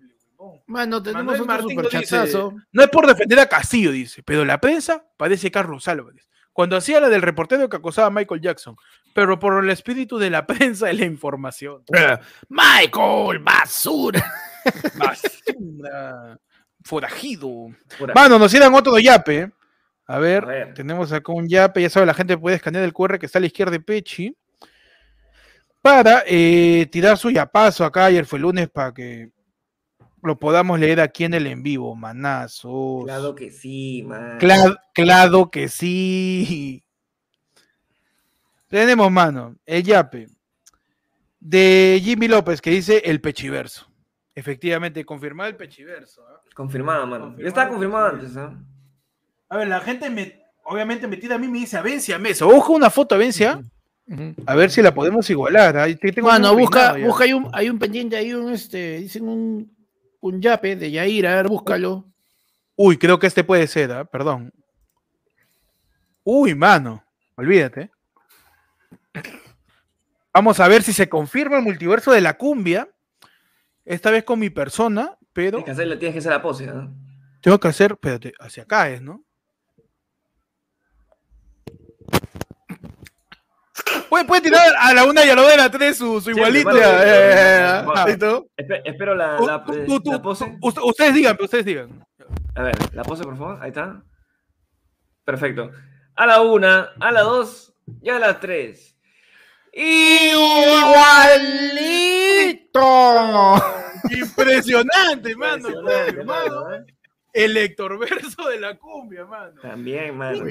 huevón. Mano, tenemos Manuel otro dice, superchatazo. no es por defender a Castillo, dice, pero la prensa parece Carlos Álvarez. Cuando hacía la del reportero que acosaba a Michael Jackson, pero por el espíritu de la (laughs) prensa y la información. Eh, Michael, basura. (laughs) Basura. Forajido. Ahí. Mano, nos dieron otro yape. ¿eh? A ver, A ver. tenemos acá un yape. Ya sabe, la gente puede escanear el QR que está a la izquierda de Pechi. Para eh, tirar su yapazo acá. Ayer fue lunes para que lo podamos leer aquí en el en vivo. Manazos. Claro que sí, man. Cla- claro que sí. Tenemos, mano, el yape de Jimmy López que dice el pechiverso. Efectivamente, confirmado el pechiverso. ¿ah? Confirmado, mano. Confirmado, Ya estaba confirmado antes, ¿ah? A ver, la gente me, obviamente metida a mí me dice Avencia Mesa. Ojo una foto Avencia. A ver si la podemos igualar. Ahí te- tengo Mano, un busca, busca, hay un, hay un pendiente, hay un, este, dicen un, un yape de Yair, a ver, búscalo. Uy, creo que este puede ser, ¿ah? perdón. Uy, mano, olvídate. Vamos a ver si se confirma el multiverso de la cumbia. Esta vez con mi persona, pero Tienes que hacer, tienes que hacer la pose, ¿ah? tengo que hacer, espérate, hacia acá es, ¿no? Puede, puede tirar a la una y a la dos de la tres su, su espero la, la, tú- tú- la pose. ustedes digan, ustedes digan. A ver, la pose, por favor. Ahí está. Perfecto. A la una, a la dos y a las tres. ¡Igualito! Impresionante, mano. Impresionante, mano, ¿eh? El Héctor Verso de la cumbia, mano. También, mano.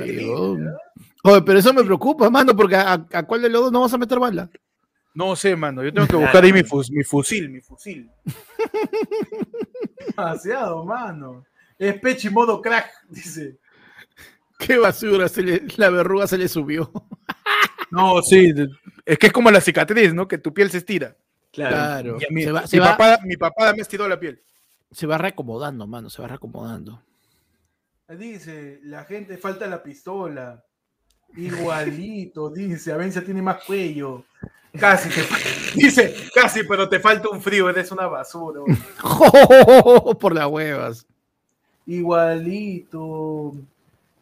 Oye, pero eso me preocupa, mano, porque a, a cuál de los dos no vas a meter bala. No sé, mano. Yo tengo que buscar ahí mi, fus- mi fusil, mi fusil. (laughs) Demasiado, mano. Es Pechi modo crack, dice. Qué basura, se le- la verruga se le subió. (laughs) No, sí. Es que es como la cicatriz, ¿no? Que tu piel se estira. Claro. Se mi, se, va, papá, mi papá me estiró la piel. Se va reacomodando, mano, se va reacomodando. Dice, la gente falta la pistola. Igualito, (laughs) dice. Avencia tiene más cuello. Casi te. (laughs) Dice, casi, pero te falta un frío, eres una basura. (laughs) Por las huevas. Igualito.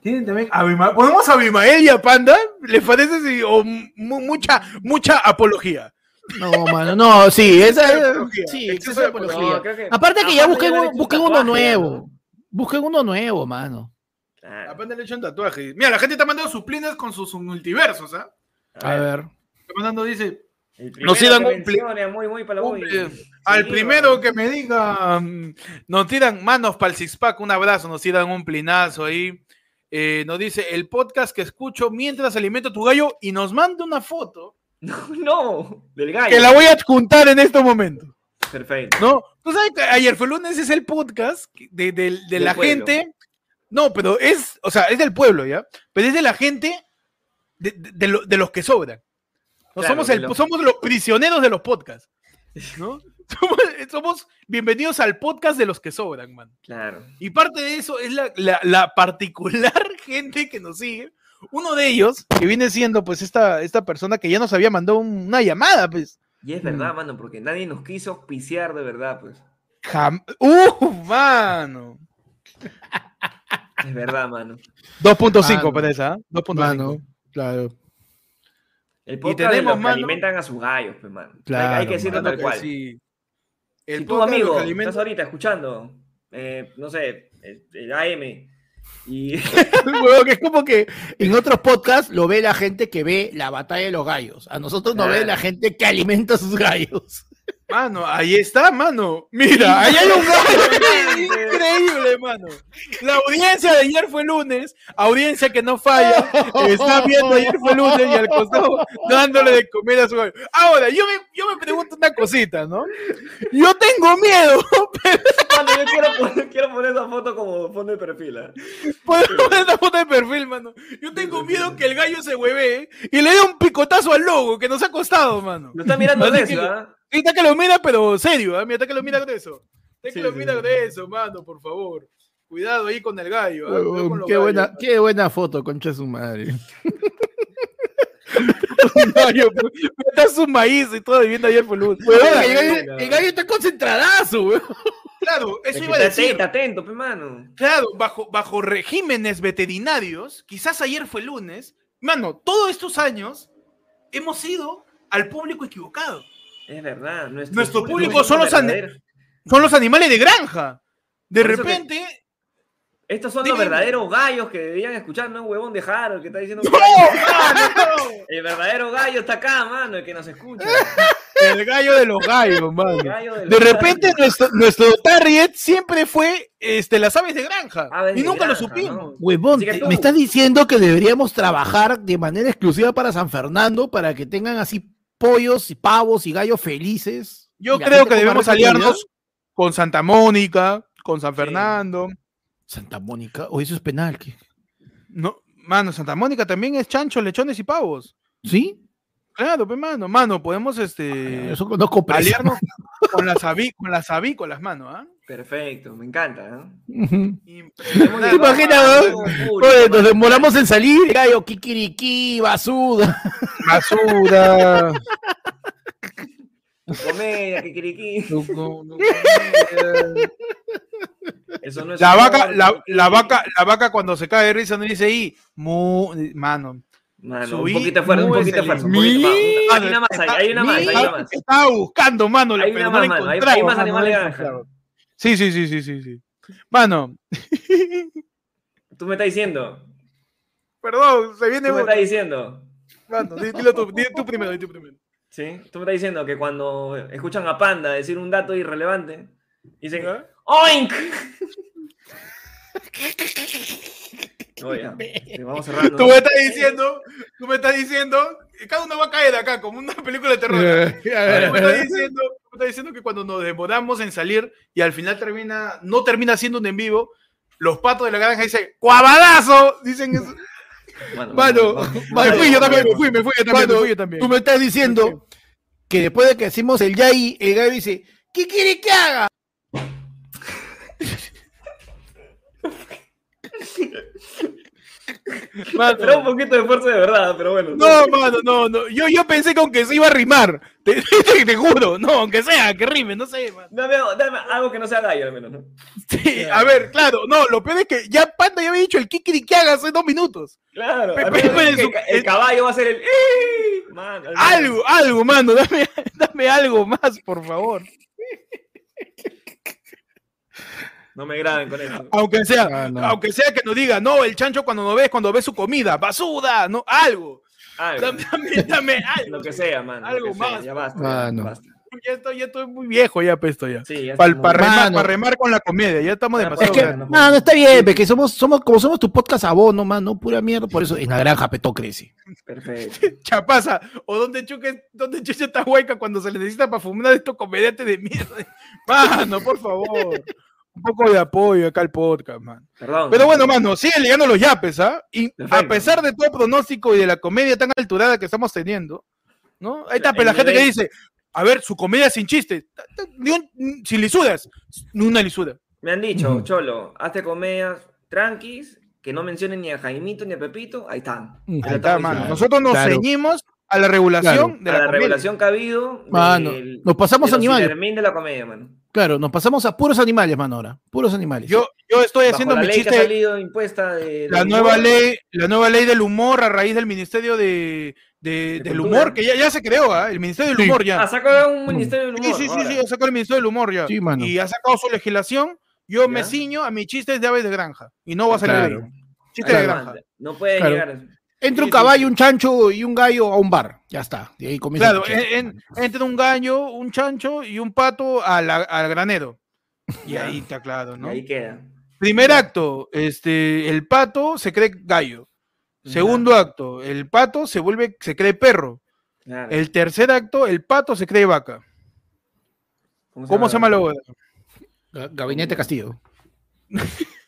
Tienen también Abima- ¿Ponemos a Abimael y a Panda? ¿Les parece si, o mu- mucha, mucha apología? No, mano, no, sí, esa es. apología, Sí, exceso de apología. No, creo que- Aparte que ya Aparte busquen, ya le un- he hecho busquen un uno tatuaje nuevo. ¿no? Busquen uno nuevo, mano. A Claro. Panda le un tatuaje. Mira, la gente está mandando sus plines con sus multiversos, ¿ah? A ver. Está mandando, dice, El Nos primero dan que un pli- mencione, muy, muy para la al primero que me diga, mm, nos tiran manos para el six pack, un abrazo, nos tiran un plinazo ahí. Eh, nos dice el podcast que escucho mientras alimento tu gallo y nos manda una foto (laughs) No, no, del gallo. que la voy a adjuntar en este momento. Perfecto. ¿No? Tú sabes que ayer fue lunes es el podcast de, de- de Del la pueblo. gente. No, pero es, o sea, es del pueblo, ¿ya? Pero es de la gente de, lo- de los que sobran. No Claro, somos, el, los- somos los prisioneros de los podcasts. ¿No? (laughs) Somos, somos bienvenidos al podcast de los que sobran, man. Claro. Y parte de eso es la, la- la particular (laughs) gente que nos sigue. Uno de ellos, que viene siendo pues esta, esta persona que ya nos había mandado un- una llamada, pues. Y es verdad, mano, porque nadie nos quiso auspiciar de verdad, pues. Jam- ¡Uh, mano! Es verdad, mano. 2.5 Mano. parece, ¿ah? 2.5. Mano, claro. El podcast tenemos, de los que mano- alimentan a sus gallos, pues, mano. Hay- hay, Claro, que decirlo Mano, tal cual. sí. El si los amigo que estás ahorita escuchando, eh, no sé, el, el AM, y (laughs) que es como que en otros podcasts lo ve la gente que ve la batalla de los gallos. A nosotros nos ve Claro. la gente que alimenta a sus gallos. Mano, ahí está, mano. Mira, ahí hay un gallo. Increíble, mano. La audiencia de ayer fue lunes, audiencia que no falla, está viendo ayer fue lunes y al costado dándole de comer a su gallo. Ahora, yo me, yo me pregunto una cosita, ¿no? Yo tengo miedo, (laughs) Mano, yo quiero poner, quiero poner esa foto como fondo de perfil. ¿ah? Puedo poner esta foto de perfil, mano. Yo tengo miedo que el gallo se hueve y le dé un picotazo al logo que nos ha costado, mano. Lo está mirando Así eso, ¿ah? Está que lo mira, pero serio, ¿ah? Mira, está que lo mira de eso. Está que Sí, lo sí, mira sí. de eso, mano, por favor. Cuidado ahí con el gallo. Cuidado Huevón, con qué, gallos, buena, mano. qué buena foto, concha de su madre. (laughs) Gallo, pues, está su maíz y todo viviendo ayer por luz. El, gallo, no. el gallo está concentradazo. Claro, Es eso que iba a decir. estate atento, pues, mano. Claro, bajo, bajo regímenes veterinarios, quizás ayer fue lunes, mano, todos estos años hemos ido al público equivocado. Es verdad. Nuestro, Nuestro público son los. Son los animales de granja. De Por eso que- repente, Estos son Dime. los verdaderos gallos que deberían escuchar, no un huevón de Harold que está diciendo que ¡No, no! (laughs) el verdadero gallo está acá, mano, el que nos escucha. (laughs) El gallo de los gallos, mano. De repente nuestro, nuestro target siempre fue este, las aves de granja. Aves y de nunca lo supimos. ¿no? Huevón, tú- me estás diciendo que deberíamos trabajar de manera exclusiva para San Fernando para que tengan así pollos y pavos y gallos felices. Yo creo que debemos aliarnos con Santa Mónica, con San Fernando. Santa Mónica, o eso es penal. ¿qué? No, mano, Santa Mónica también es chancho, lechones y pavos. ¿Sí? Claro, pues, mano, mano, podemos este Eso conozco presa. aliarnos (laughs) con las aví, con las avícolas, mano, ¿ah? Perfecto, me encanta. ¿no? ¿Te imaginas, no? Oye, nos demoramos en salir, gallo, kikiriki, basuda. Basura. Comedia, kikiriki. Eso no es La vaca, la, la vaca, la vaca cuando se cae de risa no dice ahí, mu, mano. Mano, subí un poquito de fuerza, un poquito más. Hay una más, hay, una más, hay una más. Estaba buscando, mano, Hay una más, mano, hay- más animales de granja. Sí, sí, sí, sí, sí, sí. Mano, Tú me estás diciendo. perdón, se viene Tú me estás diciendo. Dilo tú, primero, di tú primero. ¿Sí? Tú me estás diciendo que cuando escuchan a Panda decir un dato irrelevante, dicen ¿Ah? ¡Oink! No, ya. Sí, vamos cerrando. Tú me estás diciendo, tú me estás diciendo, cada uno va a caer acá como una película de terror. (laughs) Tú me estás diciendo, tú me estás diciendo que cuando nos demoramos en salir y al final termina, no termina siendo un en vivo, los patos de la granja dicen ¡Cuabadazo! Dicen eso. Mano, Me fui, yo también, me fui, me fui, yo también, me Mano, fui, yo también. Tú me estás diciendo que después de que decimos el yay, el gallo dice, ¿qué quiere que haga? (laughs) (laughs) Pero un poquito de fuerza de verdad, pero bueno. No, mano, no, no. Yo, yo pensé que aunque se iba a rimar. Te, (laughs) te- te juro, no, aunque sea, que rime, no sé, mano. Dame, dame algo que no sea gallo, al menos, ¿no? Sí, a ver, claro, no, lo peor es que ya Panda ya había dicho el kikiri que haga hace dos minutos. Claro. Pe- al pe- menos pe- que su- el, ca- el caballo va a ser el. Man. Algo, algo, mano, dame, (laughs) dame algo más, por favor. No me graben con eso. Aunque sea, Ah, no. aunque sea que nos diga, no, el chancho cuando no ves, cuando ve su comida, basura, no, algo. Algo. Dame, dame, dame (laughs) algo. Lo que sea, man. Algo sea, más. Ya basta. Ah, ya no. basta. ya, estoy, ya estoy muy viejo, ya pesto ya. Sí, ya Para remar, Mano. pa' remar con la comedia, ya estamos demasiado Es que, pues. no, no está bien, pe, que somos, somos, como somos tu podcast abono, mano, pura mierda, por eso en la granja Petó crece. Perfecto. (laughs) Chapaza, o donde chuque, donde chucha está hueca cuando se le necesita para fumar de estos comediantes de mierda. (laughs) Mano, por favor. Un poco de apoyo acá al podcast, man. Perdón. Pero bueno, mano, siguen llegando los yapes, ¿ah? Y a Perfecto. pesar de todo pronóstico y de la comedia tan alturada que estamos teniendo, ¿no? Ahí está, pues, la gente que dice, a ver, su comedia sin chiste, ta- ta- ni un- sin lisudas, ni una lisuda. Me han dicho. Cholo, hazte comedias tranquis, que no mencionen ni a Jaimito ni a Pepito, ahí están. Ahí está, mano. Nosotros nos Claro. ceñimos a la regulación de a la, la comedia. revelación que ha habido. Mano, del- nos pasamos de animales. Inermin de la comedia, mano. Claro, nos pasamos a puros animales, mano, ahora. Puros animales. Yo, yo estoy Bajo haciendo la mi ley que ha chiste, salido impuesta de la nueva humor, ley, la nueva ley del humor a raíz del Ministerio de, de- De del Cultura. humor, que ya, ya se creó, ¿ah? el Ministerio del Sí. humor ya. Ah, sacó un ministerio del Sí, humor. sí, sí, ahora. sí, ha sacado el Ministerio del Humor ya. Sí, mano. Y ha sacado su legislación. Yo me ciño a mis chistes de aves de granja. Y no va a salir de Claro. ahí. Chiste de granja. No puede Claro. llegar. Entra un caballo, un chancho y un gallo a un bar. Ya está. Y ahí comienza. Claro, en- un gallo, un chancho y un pato a la- al granero. Y ahí está claro, Y ¿no? ahí queda. Primer acto, este, el pato se cree gallo. Segundo acto, el pato se vuelve, se cree perro. Claro. El tercer acto, el pato se cree vaca. ¿Cómo se llama la boda? Ga- Gabinete Castillo. (laughs)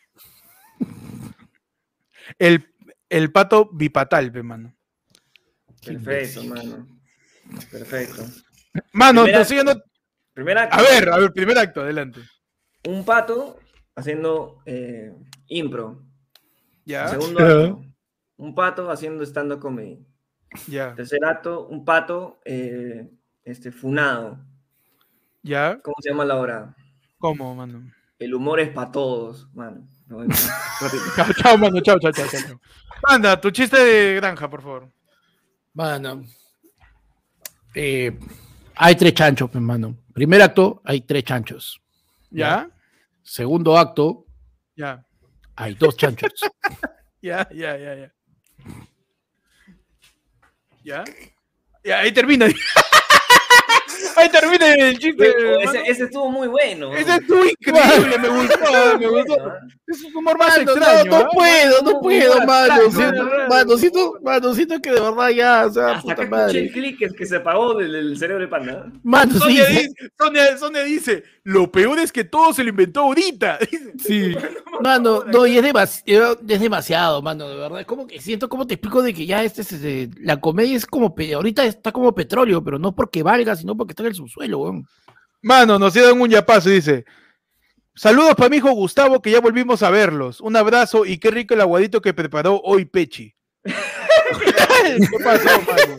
El, el pato bipatal, pe, mano. Perfecto, mano. Perfecto. Mano, siguiendo- Primera, A ver, a ver, primer acto, adelante. un pato haciendo eh, impro. Ya, Segundo acto, un pato haciendo stand-up comedy. ya, Tercer acto, un pato eh, este, funado. ya. ¿Cómo se llama la obra? ¿Cómo, mano? El humor es para todos, mano. No, no, rápido. (laughs) Chao, chao, mano, chao, chao, chao, chao. chao. Anda, tu chiste de granja, por favor. Mano. Eh, hay tres chanchos, pues, mano. Primer acto, hay tres chanchos. ¿Ya? Segundo acto, Ya, hay dos chanchos. (laughs) ya, ya, ya, ya. ¿Ya? Ya, ahí termina. (laughs) ahí termina el chiste. Ese, ese estuvo muy bueno. Ese estuvo increíble, me gustó, me gustó. Es un humor más Mano, extraño. no, no puedo, no No, puedo, no, mano. no, Siento, no, no, mano, no. siento, mano, siento que de verdad ya, o sea, Hasta puta madre. el clic que, se apagó del, del cerebro de panda. Mano, sí, Sonia, sí, dice, Sonia, Sonia dice, lo peor es que todo se lo inventó ahorita. (laughs) sí. Mano, no, y es demasiado, es demasiado, mano, de verdad. Es como que siento, como te explico de que ya este, es, eh, la comedia es como, ahorita está como petróleo, pero no porque valga, sino porque está en el subsuelo, weón. Mano, nos dieron un yapazo dice, saludos para mi hijo Gustavo, que ya volvimos a verlos. Un abrazo y qué rico el aguadito que preparó hoy Pechi. (laughs) ¿Qué pasó, mano?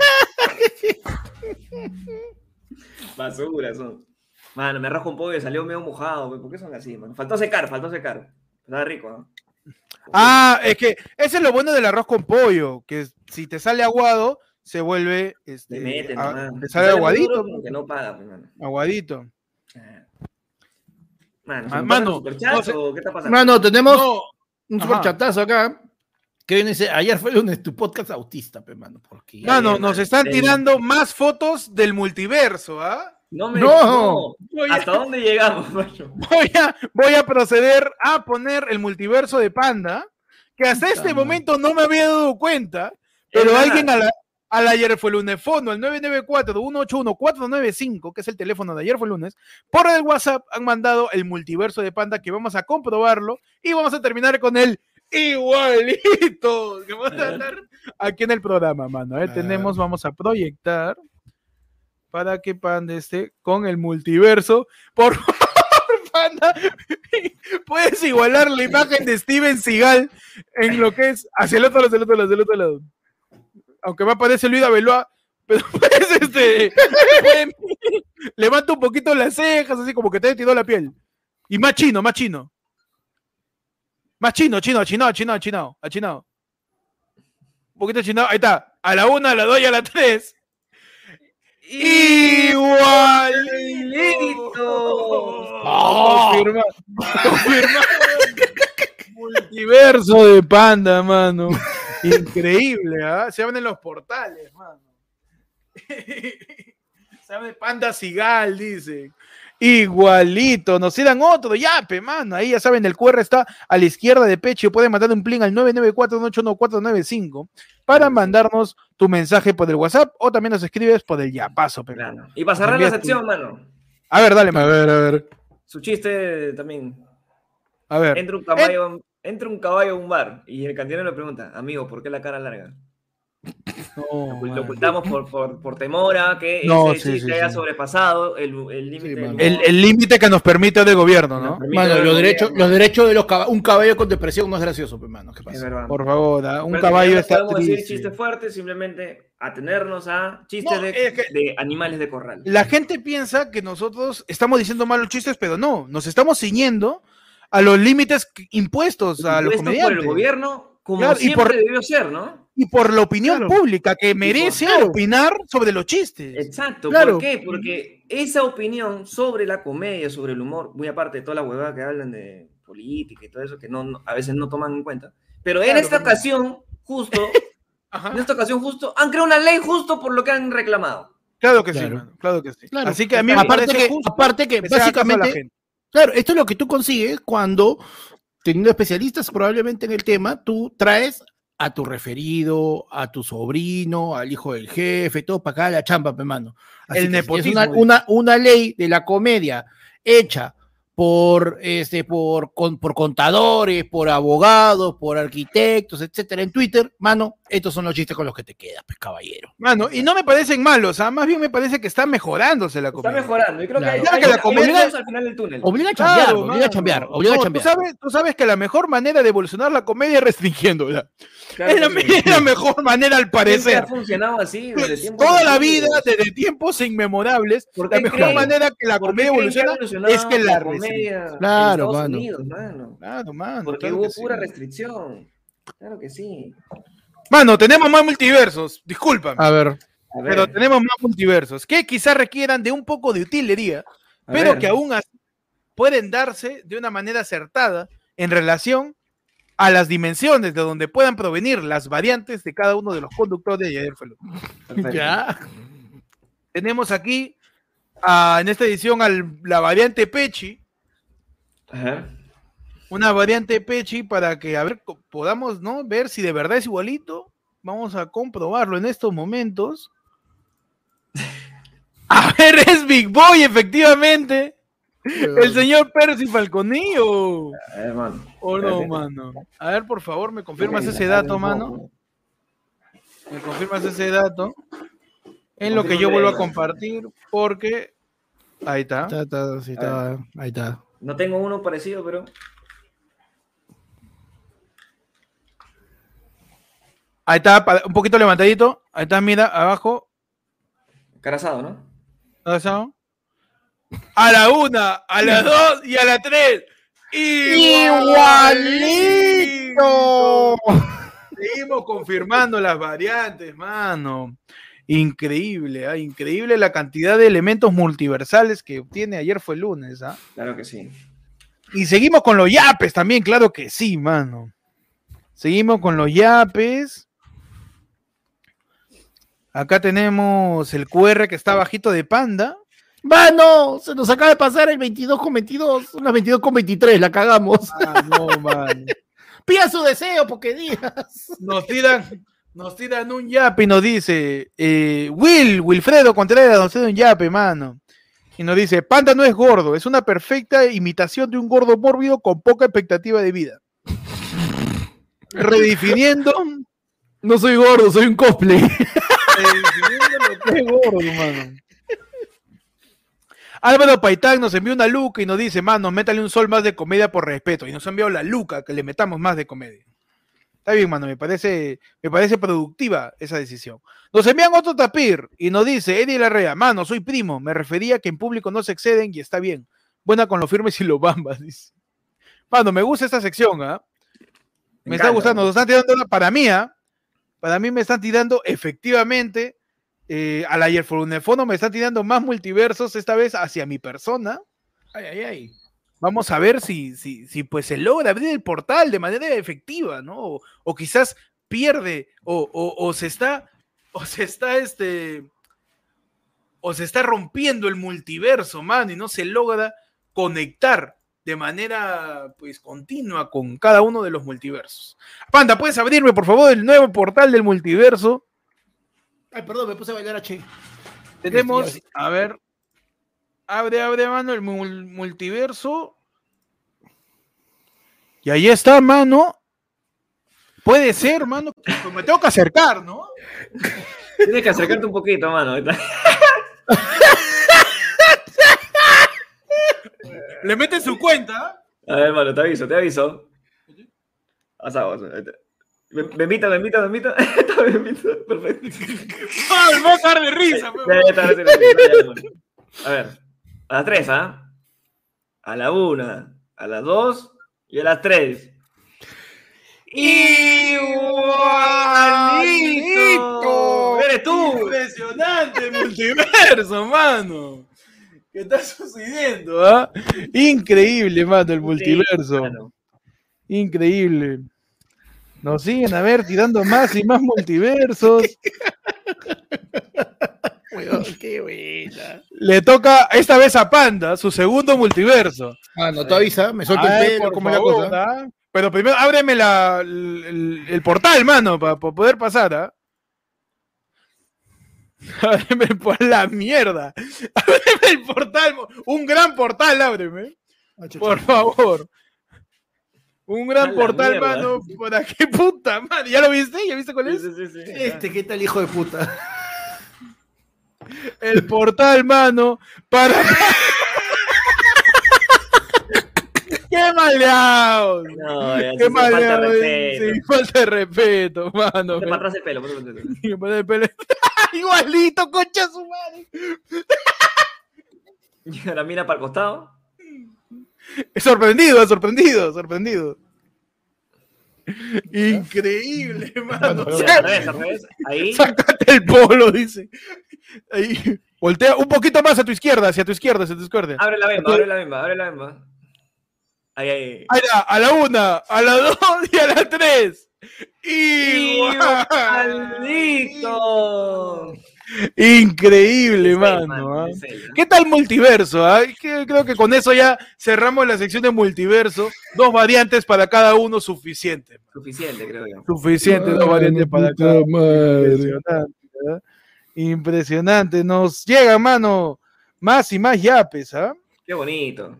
Basura son. Mano, me arrojo un poco y salió medio mojado. güey. ¿Por qué son así, mano? Faltó secar, faltó secar. Estaba rico, ¿no? Ah, es que ese es lo bueno del arroz con pollo, que si te sale aguado, se vuelve, este, meten, a- mano. te sale aguadito, duro, como que no paga, pues, mano. aguadito. Ah. Mano, Ah, ¿se me mano, no sé- o ¿qué está pasando? Mano, tenemos No, un Ajá. super chatazo acá. Que viene dice, ayer fue lunes tu podcast autista, pe, mano. Porque Mano, nos están tirando más fotos del multiverso, ¿ah? No me. No. no. Voy a- ¿Hasta dónde llegamos, mano? Voy a, voy a proceder a poner el multiverso de Panda, que hasta este momento no me había dado cuenta, pero alguien a la, a la ayer fue lunes fono, el 994-181-495, que es el teléfono de ayer fue lunes, por el WhatsApp han mandado el multiverso de Panda que vamos a comprobarlo y vamos a terminar con el igualito que vamos a (laughs) dar aquí en el programa, mano. A ver, Claro. tenemos, vamos a proyectar para que Panda esté con el multiverso. Por (laughs) favor, Panda, (laughs) puedes igualar la imagen de Steven Seagal en lo que es hacia el otro lado, hacia el otro lado, hacia el otro lado. Aunque me aparece Luis Abeloa, pero (laughs) pues este pueden- levanta un poquito las cejas, así como que te tiró la piel. Y más chino, más chino. Más chino, chino, achinado, achinado, achinado, achinado. Un poquito achinado, ahí está. A la una, a la dos y a la tres. Igualito. ¡Oh! Confirma. Confirma. Multiverso de panda, mano. Increíble, ¿ah? Se abren los portales, mano. ¿Sabe? Panda Sigal, dice. Igualito, nos tiran otro yape, mano. Ahí ya saben, el QR está a la izquierda de pecho. Pueden mandar un plin al 994-181-495 para mandarnos tu mensaje por el WhatsApp o también nos escribes por el yapazo. pe, Claro. mano. Y para cerrar la tu- sección, mano, A ver, dale, A mano. ver, a ver. su chiste también. A ver. Entra un caballo, entra un caballo a un bar y el cantinero le pregunta, amigo, ¿por qué la cara larga? No, Lo ocultamos por, por, por temor a que No, ese sí, chiste sí, haya sí. sobrepasado el el límite. del. El el límite que nos permite el gobierno, ¿no? Mano, los derechos, los derechos de los caballos. Un caballo con depresión no es gracioso, pues, mano. ¿Qué pasa? verdad. Por favor, ¿ah? un Pero caballo ya no está podemos decir chistes fuertes, simplemente atenernos a chistes No, de, es que- de animales de corral. La gente piensa que nosotros estamos diciendo malos chistes, pero no, nos estamos ciñendo a los límites impuestos a los Impuestos por comediantes el gobierno, como Claro, y siempre por- debió ser, ¿no? Y por la opinión Claro. pública que merece claro. opinar sobre los chistes. Exacto. Claro. ¿Por qué? Porque esa opinión sobre la comedia, sobre el humor, muy aparte de toda la huevada que hablan de política y todo eso, que no, no- a veces no toman en cuenta. Pero en esta ocasión, justo, (laughs) en esta ocasión, justo, han creado una ley justo por lo que han reclamado. Claro que sí, Claro. mano, claro que sí. Claro. Así que a mí me aparte parece que, justo aparte que, que básicamente, claro, esto es lo que tú consigues cuando, teniendo especialistas probablemente en el tema, tú traes a tu referido, a tu sobrino, al hijo del jefe, todo para acá la champa, pe, mano. Así El es una, una, una ley de la comedia hecha por, este, por, con- por contadores, por abogados, por arquitectos, etcétera, en Twitter, mano, estos son los chistes con los que te quedas, pues, caballero. Mano, y no me parecen malos, ¿ah? más bien me parece que está mejorándose la Está comedia. mejorando. Y creo Claro. que hay, Claro hay que la comedia- luz al final del túnel. Obliga a chambear, Claro, obliga a mano. chambear, obliga a No, ¿tú, sabes, tú sabes que la mejor manera de evolucionar la comedia es restringiéndola. Claro es, la, que sí. es la mejor manera al parecer. ha funcionado así desde tiempos Toda la vida, desde tiempos inmemorables, ¿Por la mejor creen? manera que la ¿Por qué comedia evoluciona es que la comedia en Claro, Estados mano. Unidos, mano. Claro, mano. Porque claro hubo pura sí. restricción. Claro que sí. Mano, tenemos más multiversos, disculpa, A ver. A ver, pero tenemos más multiversos que quizás requieran de un poco de utilería, a pero ver. que aún así pueden darse de una manera acertada en relación a las dimensiones de donde puedan provenir las variantes de cada uno de los conductores de. Perfecto. Ya. Tenemos aquí ah, en esta edición al- la variante Pechi, Ajá. una variante Pechi para que a ver podamos no ver si de verdad es igualito. Vamos a comprobarlo en estos momentos. (laughs) A ver, es Big Boy, efectivamente. El señor Percy Falconillo. A ver, mano. ¿O no, mano? A ver, por favor, ¿me confirmas ese dato, mano? ¿Me confirmas ese dato? En lo que yo vuelvo a compartir, porque... Ahí está. Está, está, sí, está, ahí está. No tengo uno parecido, pero. Ahí está, un poquito levantadito. Ahí está, mira, abajo. Carazado, ¿no? ¿Dónde está? A la una, a las dos y a la tres. ¡Igualito! Seguimos confirmando las variantes, mano. Increíble, ¿ah? increíble la cantidad de elementos multiversales que obtiene ayer fue el lunes. ¿ah? Claro que sí. Y seguimos con los yapes también, claro que sí, mano. Seguimos con los yapes. Acá tenemos el QR que está bajito de panda. Mano, se nos acaba de pasar el 22 con 22, una 22 con 23, la cagamos. Ah, no, mano. (laughs) Pida su deseo, porque digas. Nos tiran, nos tiran un yape y nos dice, eh, Will, Wilfredo Contreras nos tira un yape, mano. Y nos dice, Panda no es gordo, es una perfecta imitación de un gordo mórbido con poca expectativa de vida. (laughs) Redefiniendo, No soy gordo, soy un cosplay. redefiniendo lo que es gordo, mano. Álvaro Paitán nos envió una luca y nos dice, mano, métale un sol más de comedia por respeto. Y nos ha enviado la luca, que le metamos más de comedia. Está bien, mano, me parece, me parece productiva esa decisión. Nos envían otro tapir y nos dice, Eddie Larrea, mano, soy primo, me refería que en público no se exceden y está bien. Buena con los firmes y los bambas, (laughs) dice. Mano, me gusta esta sección, ¿ah? Me, Me está gustando, nos están tirando la- para mí, ¿ah? Para mí me están tirando efectivamente eh, a la Yerforunefono me están tirando más multiversos, esta vez hacia mi persona. Ay, ay, ay. Vamos a ver si, si, si pues se logra abrir el portal de manera efectiva, ¿no? O, o quizás pierde, o, o- o se está, o se está este, o se está rompiendo el multiverso, mano, y no se logra conectar de manera pues continua con cada uno de los multiversos. Panda, ¿puedes abrirme por favor el nuevo portal del multiverso? Ay, perdón, me puse a bailar a Che. Tenemos, a ver, abre, abre, mano, el mul- multiverso. Y ahí está, mano. Puede ser, mano. Pues me tengo que acercar, ¿no? Tienes que acercarte un poquito, mano. Le mete su cuenta. A ver, mano, te aviso, te aviso. Asado, Me me invita, me invita, me invita. (laughs) me invita, perfecto. (laughs) ¡Ah, me voy a cagar de risa. Ya, ya está, ya. A ver, a las tres, ¿ah? A la una, a las dos y a las tres. ¡Igualito! ¡Eres tú! Impresionante multiverso, mano. ¿Qué está sucediendo, ah? Increíble, mano, el multiverso. Increíble. Nos siguen a ver tirando más y más multiversos. (laughs) Weón, qué buena. Le toca esta vez a Panda, su segundo multiverso. Ah, no te avisa, me suelto Ay, el pelo, por ¿cómo es la cosa? ¿ah? Pero primero ábreme la, el, portal, mano, para poder pasar, ¿ah? (laughs) Ábreme por la mierda. (laughs) Ábreme el portal. Un gran portal, ábreme. Ah. Por favor. Un gran portal, mierda. mano. ¿Para qué puta, mano? ¿Ya lo viste? ¿Ya viste cuál es? sí, sí, sí. Este, ¿qué tal hijo de puta? El portal, mano. Para. ¡Qué maleado! No, ya, ¡Qué sí, falta de maleado! respeto. Sí, falta de respeto, mano. Ponte para atrás el pelo, ponte para atrás el pelo. Y me pone el pelo- (laughs) Igualito, concha su madre. Y ahora mira para el costado. (laughs) Sorprendido, sorprendido, sorprendido. Increíble, mano. Al revés. Ahí. Sácate el polo, dice. Ahí. Voltea un poquito más a tu izquierda, hacia tu izquierda, hacia tu izquierda. Abre la bemba, abre la bemba, abre la bemba. Ahí, ahí. Ahí va, a la una, a la dos y a la tres. ¡Igualito! Increíble, mano. ¿ah? ¿Qué tal multiverso? ah? Creo que con eso ya cerramos la sección de multiverso. Dos variantes para cada uno, suficiente. Suficiente, creo yo. Suficiente, dos variantes para cada uno. Impresionante. Impresionante. Nos llega, mano, más y más yapes, ¿ah? Qué bonito.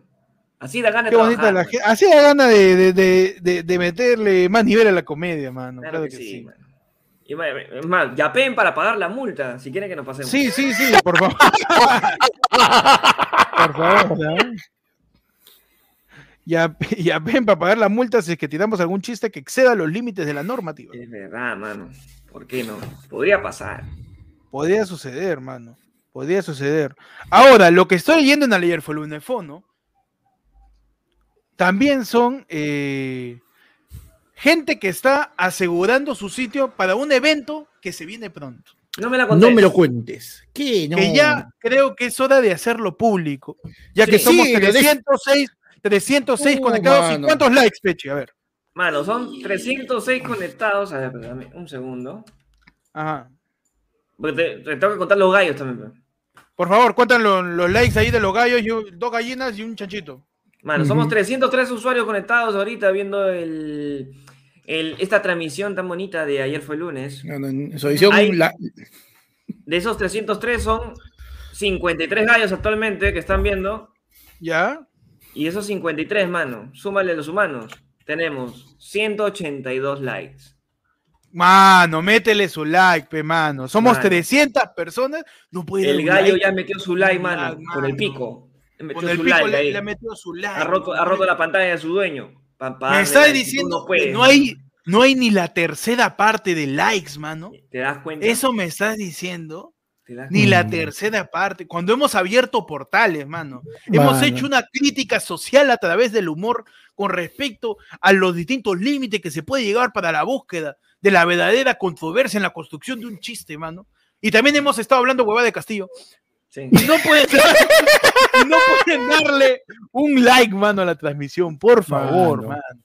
Así da ganas Qué de bonita trabajar, la gente. Así da gana de, de, de, de- de meterle más nivel a la comedia, mano. Claro Claro que que sí, sí. mano. Es más, yapen para pagar la multa, si quieren que nos pasemos. Sí, sí, sí, por favor. (laughs) por favor, ¿ah? Ya, ya ven para pagar la multa si es que tiramos algún chiste que exceda los límites de la normativa. Es verdad, mano. ¿Por qué no? Podría pasar. Podría suceder, mano. Podría suceder. Ahora, lo que estoy leyendo en ayer fue el UNEFONO. También son eh, gente que está asegurando su sitio para un evento que se viene pronto. No me la contés. No me lo cuentes. ¿Qué? No. Que ya creo que es hora de hacerlo público. Ya que somos Sí, lo de- 306, 306 Uh, conectados. ¿Y cuántos likes, Pechi? A ver. Mano, son 306 conectados. A ver, perdóname, un segundo. Ajá. Porque te, te tengo que contar los gallos también. Por favor, cuentan lo- los likes ahí de los gallos, dos gallinas y un chanchito. Mano, somos Ujú. 303 usuarios conectados ahorita viendo el, el- esta transmisión tan bonita de ayer fue lunes. No, no, en su edición, Hay- la- De esos 303 son 53 gallos actualmente que están viendo. ¿Ya? Y esos 53, mano, súmale los humanos. Tenemos 182 likes. Mano, métele su like, pe, mano. Somos Mano. 300 personas. No puede El gallo like. ya metió su like, mano, Like, con el mano. pico. Le metió Con el su pico like le, ahí. le ha metido su like. Ha roto, ha roto la pantalla de su dueño. Pa- pa Me darle está like, y tú diciendo no puedes, que no hay, no hay ni la tercera parte de likes, mano. ¿Te das cuenta? Eso me estás diciendo. ¿Te das Ni la tercera parte. Cuando hemos abierto portales, mano. Hemos hecho una crítica social a través del humor con respecto a los distintos límites que se puede llegar para la búsqueda de la verdadera controversia en la construcción de un chiste, mano. Y también hemos estado hablando huevada de Castillo. Sí. Y no pueden, y (laughs) no pueden darle un like, mano, a la transmisión, por favor, Mano. mano.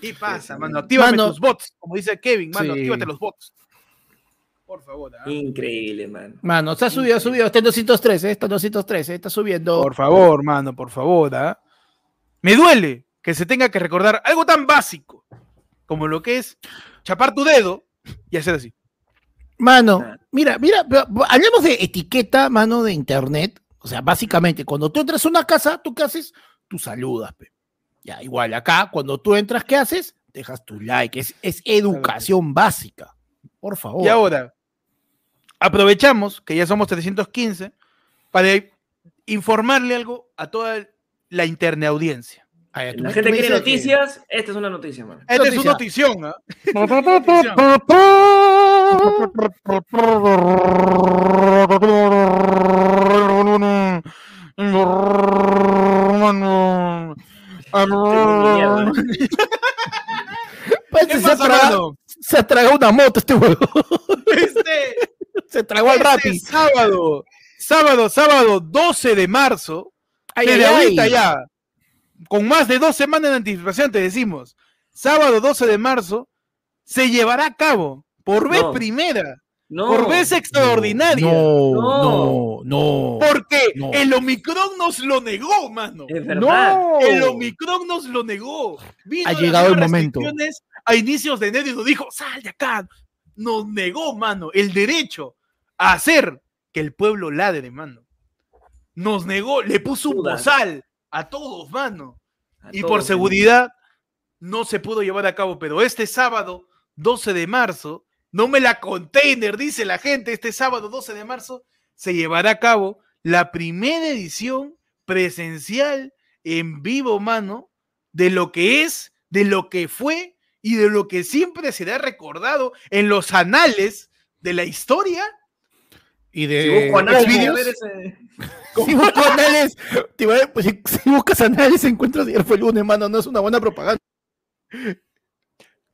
¿Qué pasa, mano? Actívame Mano. tus bots, como dice Kevin, mano, Sí. actívate los bots. Por favor, ¿ah? Increíble, mano. Mano, se ha subido, ha subido. Está en 213, está en 213, está subiendo. Por favor, mano, por favor, ¿ah? Me duele que se tenga que recordar algo tan básico como lo que es chapar tu dedo y hacer así. Mano, mira, mira, hablemos de etiqueta, mano, de internet. O sea, básicamente, cuando tú entras a una casa, ¿tú qué haces? Tú saludas, pe. Ya, igual acá, cuando tú entras, ¿qué haces? Dejas tu like. Es, es educación básica. Por favor. Y ahora, aprovechamos que ya somos 315 para informarle algo a toda la interna audiencia. La gente quiere que- noticias, esta es una noticia, mano. Esta es una Noticia. notición, ¿ah? Pues, ¿Qué se, pasa, tragado, tragado una moto este huevo. Este, (laughs) se tragó al este sábado, sábado, sábado 12 de marzo, Ay, desde ay, ahorita ay. ya, con más de dos semanas de anticipación, te decimos, sábado 12 de marzo, se llevará a cabo, por vez No. primera, No. por vez extraordinaria, No, No. no, no. porque No. el Omicron nos lo negó, mano. Es verdad. No. El Omicron nos lo negó. Vino Ha las llegado el momento. A inicios de enero y nos dijo, sal de acá. Nos negó, mano, el derecho a hacer que el pueblo ladre, mano. Nos negó, le puso un bozal a todos, mano. A Y todos, por seguridad no se pudo llevar a cabo, pero este sábado, 12 de marzo, no me la container, dice la gente, este sábado 12 de marzo se llevará a cabo la primera edición presencial en vivo, mano, de lo que es, de lo que fue y de lo que siempre será recordado en los anales de la historia. Y Si de busco análisis, vídeos, a ver ese- (laughs) si busco anales, te a- pues, si, si buscas anales encuentras ayer fue el lunes, mano, no es una buena propaganda.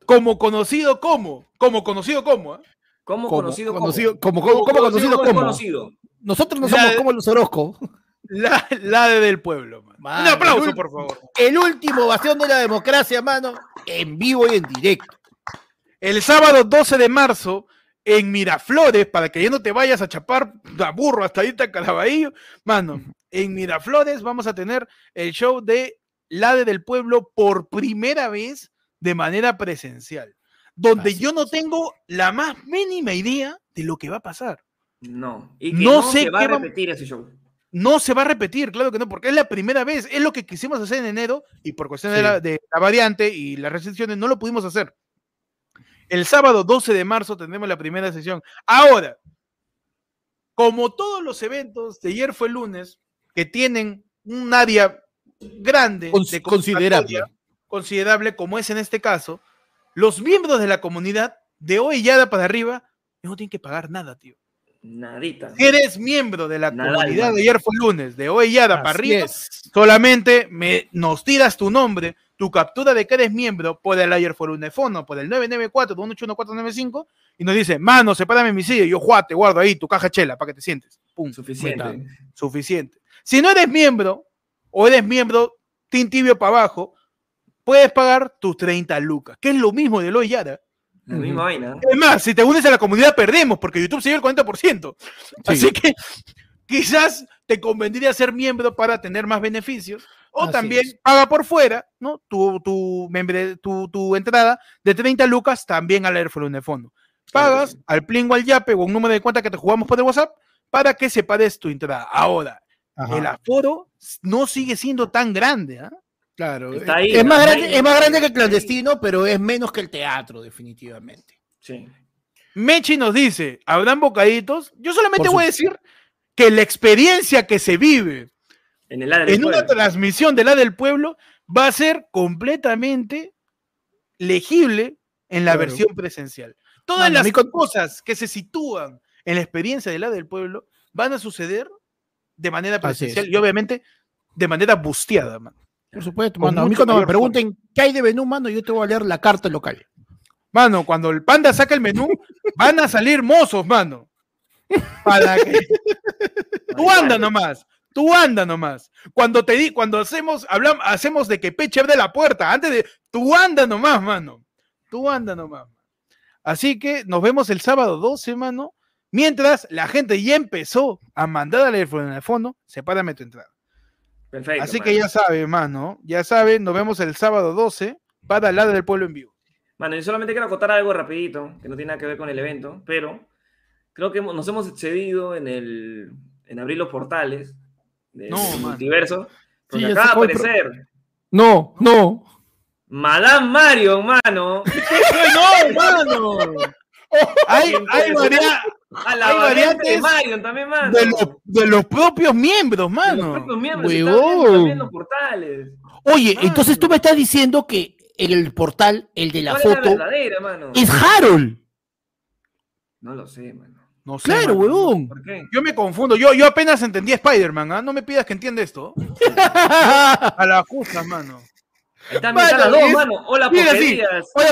Como conocido como, como conocido como, ¿ah? ¿Cómo Como conocido como? conocido, como, como, como conocido ¿Cómo es como. conocido? Nosotros no La somos de- como los Orozco. la, la de del pueblo. mano. Mano, Un aplauso, el- por favor. El último bastión de la democracia, mano, en vivo y en directo. El sábado 12 de marzo, en Miraflores, para que ya no te vayas a chapar a burro hasta ahí Caraballo, mano, en Miraflores vamos a tener el show de La de del Pueblo por primera vez de manera presencial, donde Así yo no tengo la más mínima idea de lo que va a pasar. No. Y que No no, sé se va a va- repetir ese show. No se va a repetir, claro que no, porque es la primera vez, es lo que quisimos hacer en enero y por cuestión de, la, de la variante y las restricciones no lo pudimos hacer. El sábado 12 de marzo tendremos la primera sesión. Ahora, como todos los eventos de ayer fue lunes, que tienen un área grande Cons- de considerable. considerable, como es en este caso, los miembros de la comunidad de hoy ya para arriba no tienen que pagar nada, tío. Nadita. Si eres miembro de la Nada, comunidad de ayer fue lunes, de hoy ya para Así arriba, es. solamente me, nos tiras tu nombre, tu captura de que eres miembro por el ayer lunes fono, por el 994-281-495 y nos dice, mano, sepárame mi silla y yo, Juan, te guardo ahí tu caja chela para que te sientes. Pum, Suficiente. Suficiente. Si no eres miembro o eres miembro tin tibio para abajo, puedes pagar tus 30 lucas, que es lo mismo de hoy Yara. La misma vaina. Es más, si te unes a la comunidad, perdemos, porque YouTube se lleva el 40%. Así que quizás te convendría ser miembro para tener más beneficios. O Así también es. paga por fuera, ¿no? Tu, tu, membre- tu, tu entrada de 30 lucas también al Airflow de fondo. Claro Pagas al Plingo, al Yape o un número de cuenta que te jugamos por el WhatsApp para que separes tu entrada. Ahora, Ajá, el aforo no sigue siendo tan grande. ¿ah? claro. Está ahí, es, más grande, es más grande que el clandestino, pero es menos que el teatro, definitivamente. Sí. Mechi nos dice, ¿habrán bocaditos? Yo solamente Por voy a decir que la experiencia que se vive En el área del en una transmisión de la del pueblo va a ser completamente legible en la Claro. versión presencial. Todas Mano, a las cosas que se sitúan en la experiencia de la del pueblo van a suceder de manera presencial es. y obviamente de manera busteada. mano. Por supuesto, mano. A mí cuando me pregunten qué hay de menú, mano, yo te voy a leer la carta local. Mano, cuando el panda saca el menú, van a salir mozos, mano. (laughs) Para que Tú anda nomás. Tú anda nomás. Cuando te di, cuando hacemos, hablamos, hacemos de que Peche abre la puerta, antes de, tú anda nomás, mano. Tú anda nomás. Así que nos vemos el sábado 12, mano. Mientras la gente ya empezó a mandar al teléfono en el fondo, sepárame tu entrada. Perfecto. Así que ya sabe, mano. Ya saben, nos vemos el sábado 12 para la del pueblo en vivo. Mano, yo solamente quiero acotar algo rapidito, que no tiene nada que ver con el evento, pero creo que nos hemos excedido en, el, en abrir los portales del No, multiverso. Porque sé acaba de pro- aparecer No, no. Madame Mario, mano. (laughs) ¡No, mano! hay, hay, varia- A la Hay variante de variantes Mario también, mano. de, los, de los propios miembros, De mano. los propios miembros también los portales. Oye, Mano. entonces tú me estás diciendo que en el portal, el de la ¿Cuál es foto, mano? es Harold. No lo sé, mano. No sé, Claro, mano. huevón. ¿Por qué? Yo me confundo. Yo, yo apenas entendí Spider-Man, ¿ah? No me pidas que entienda esto. (laughs) A las justas, mano. Están, Mano, están las dos, es- mano. Hola, mira, sí.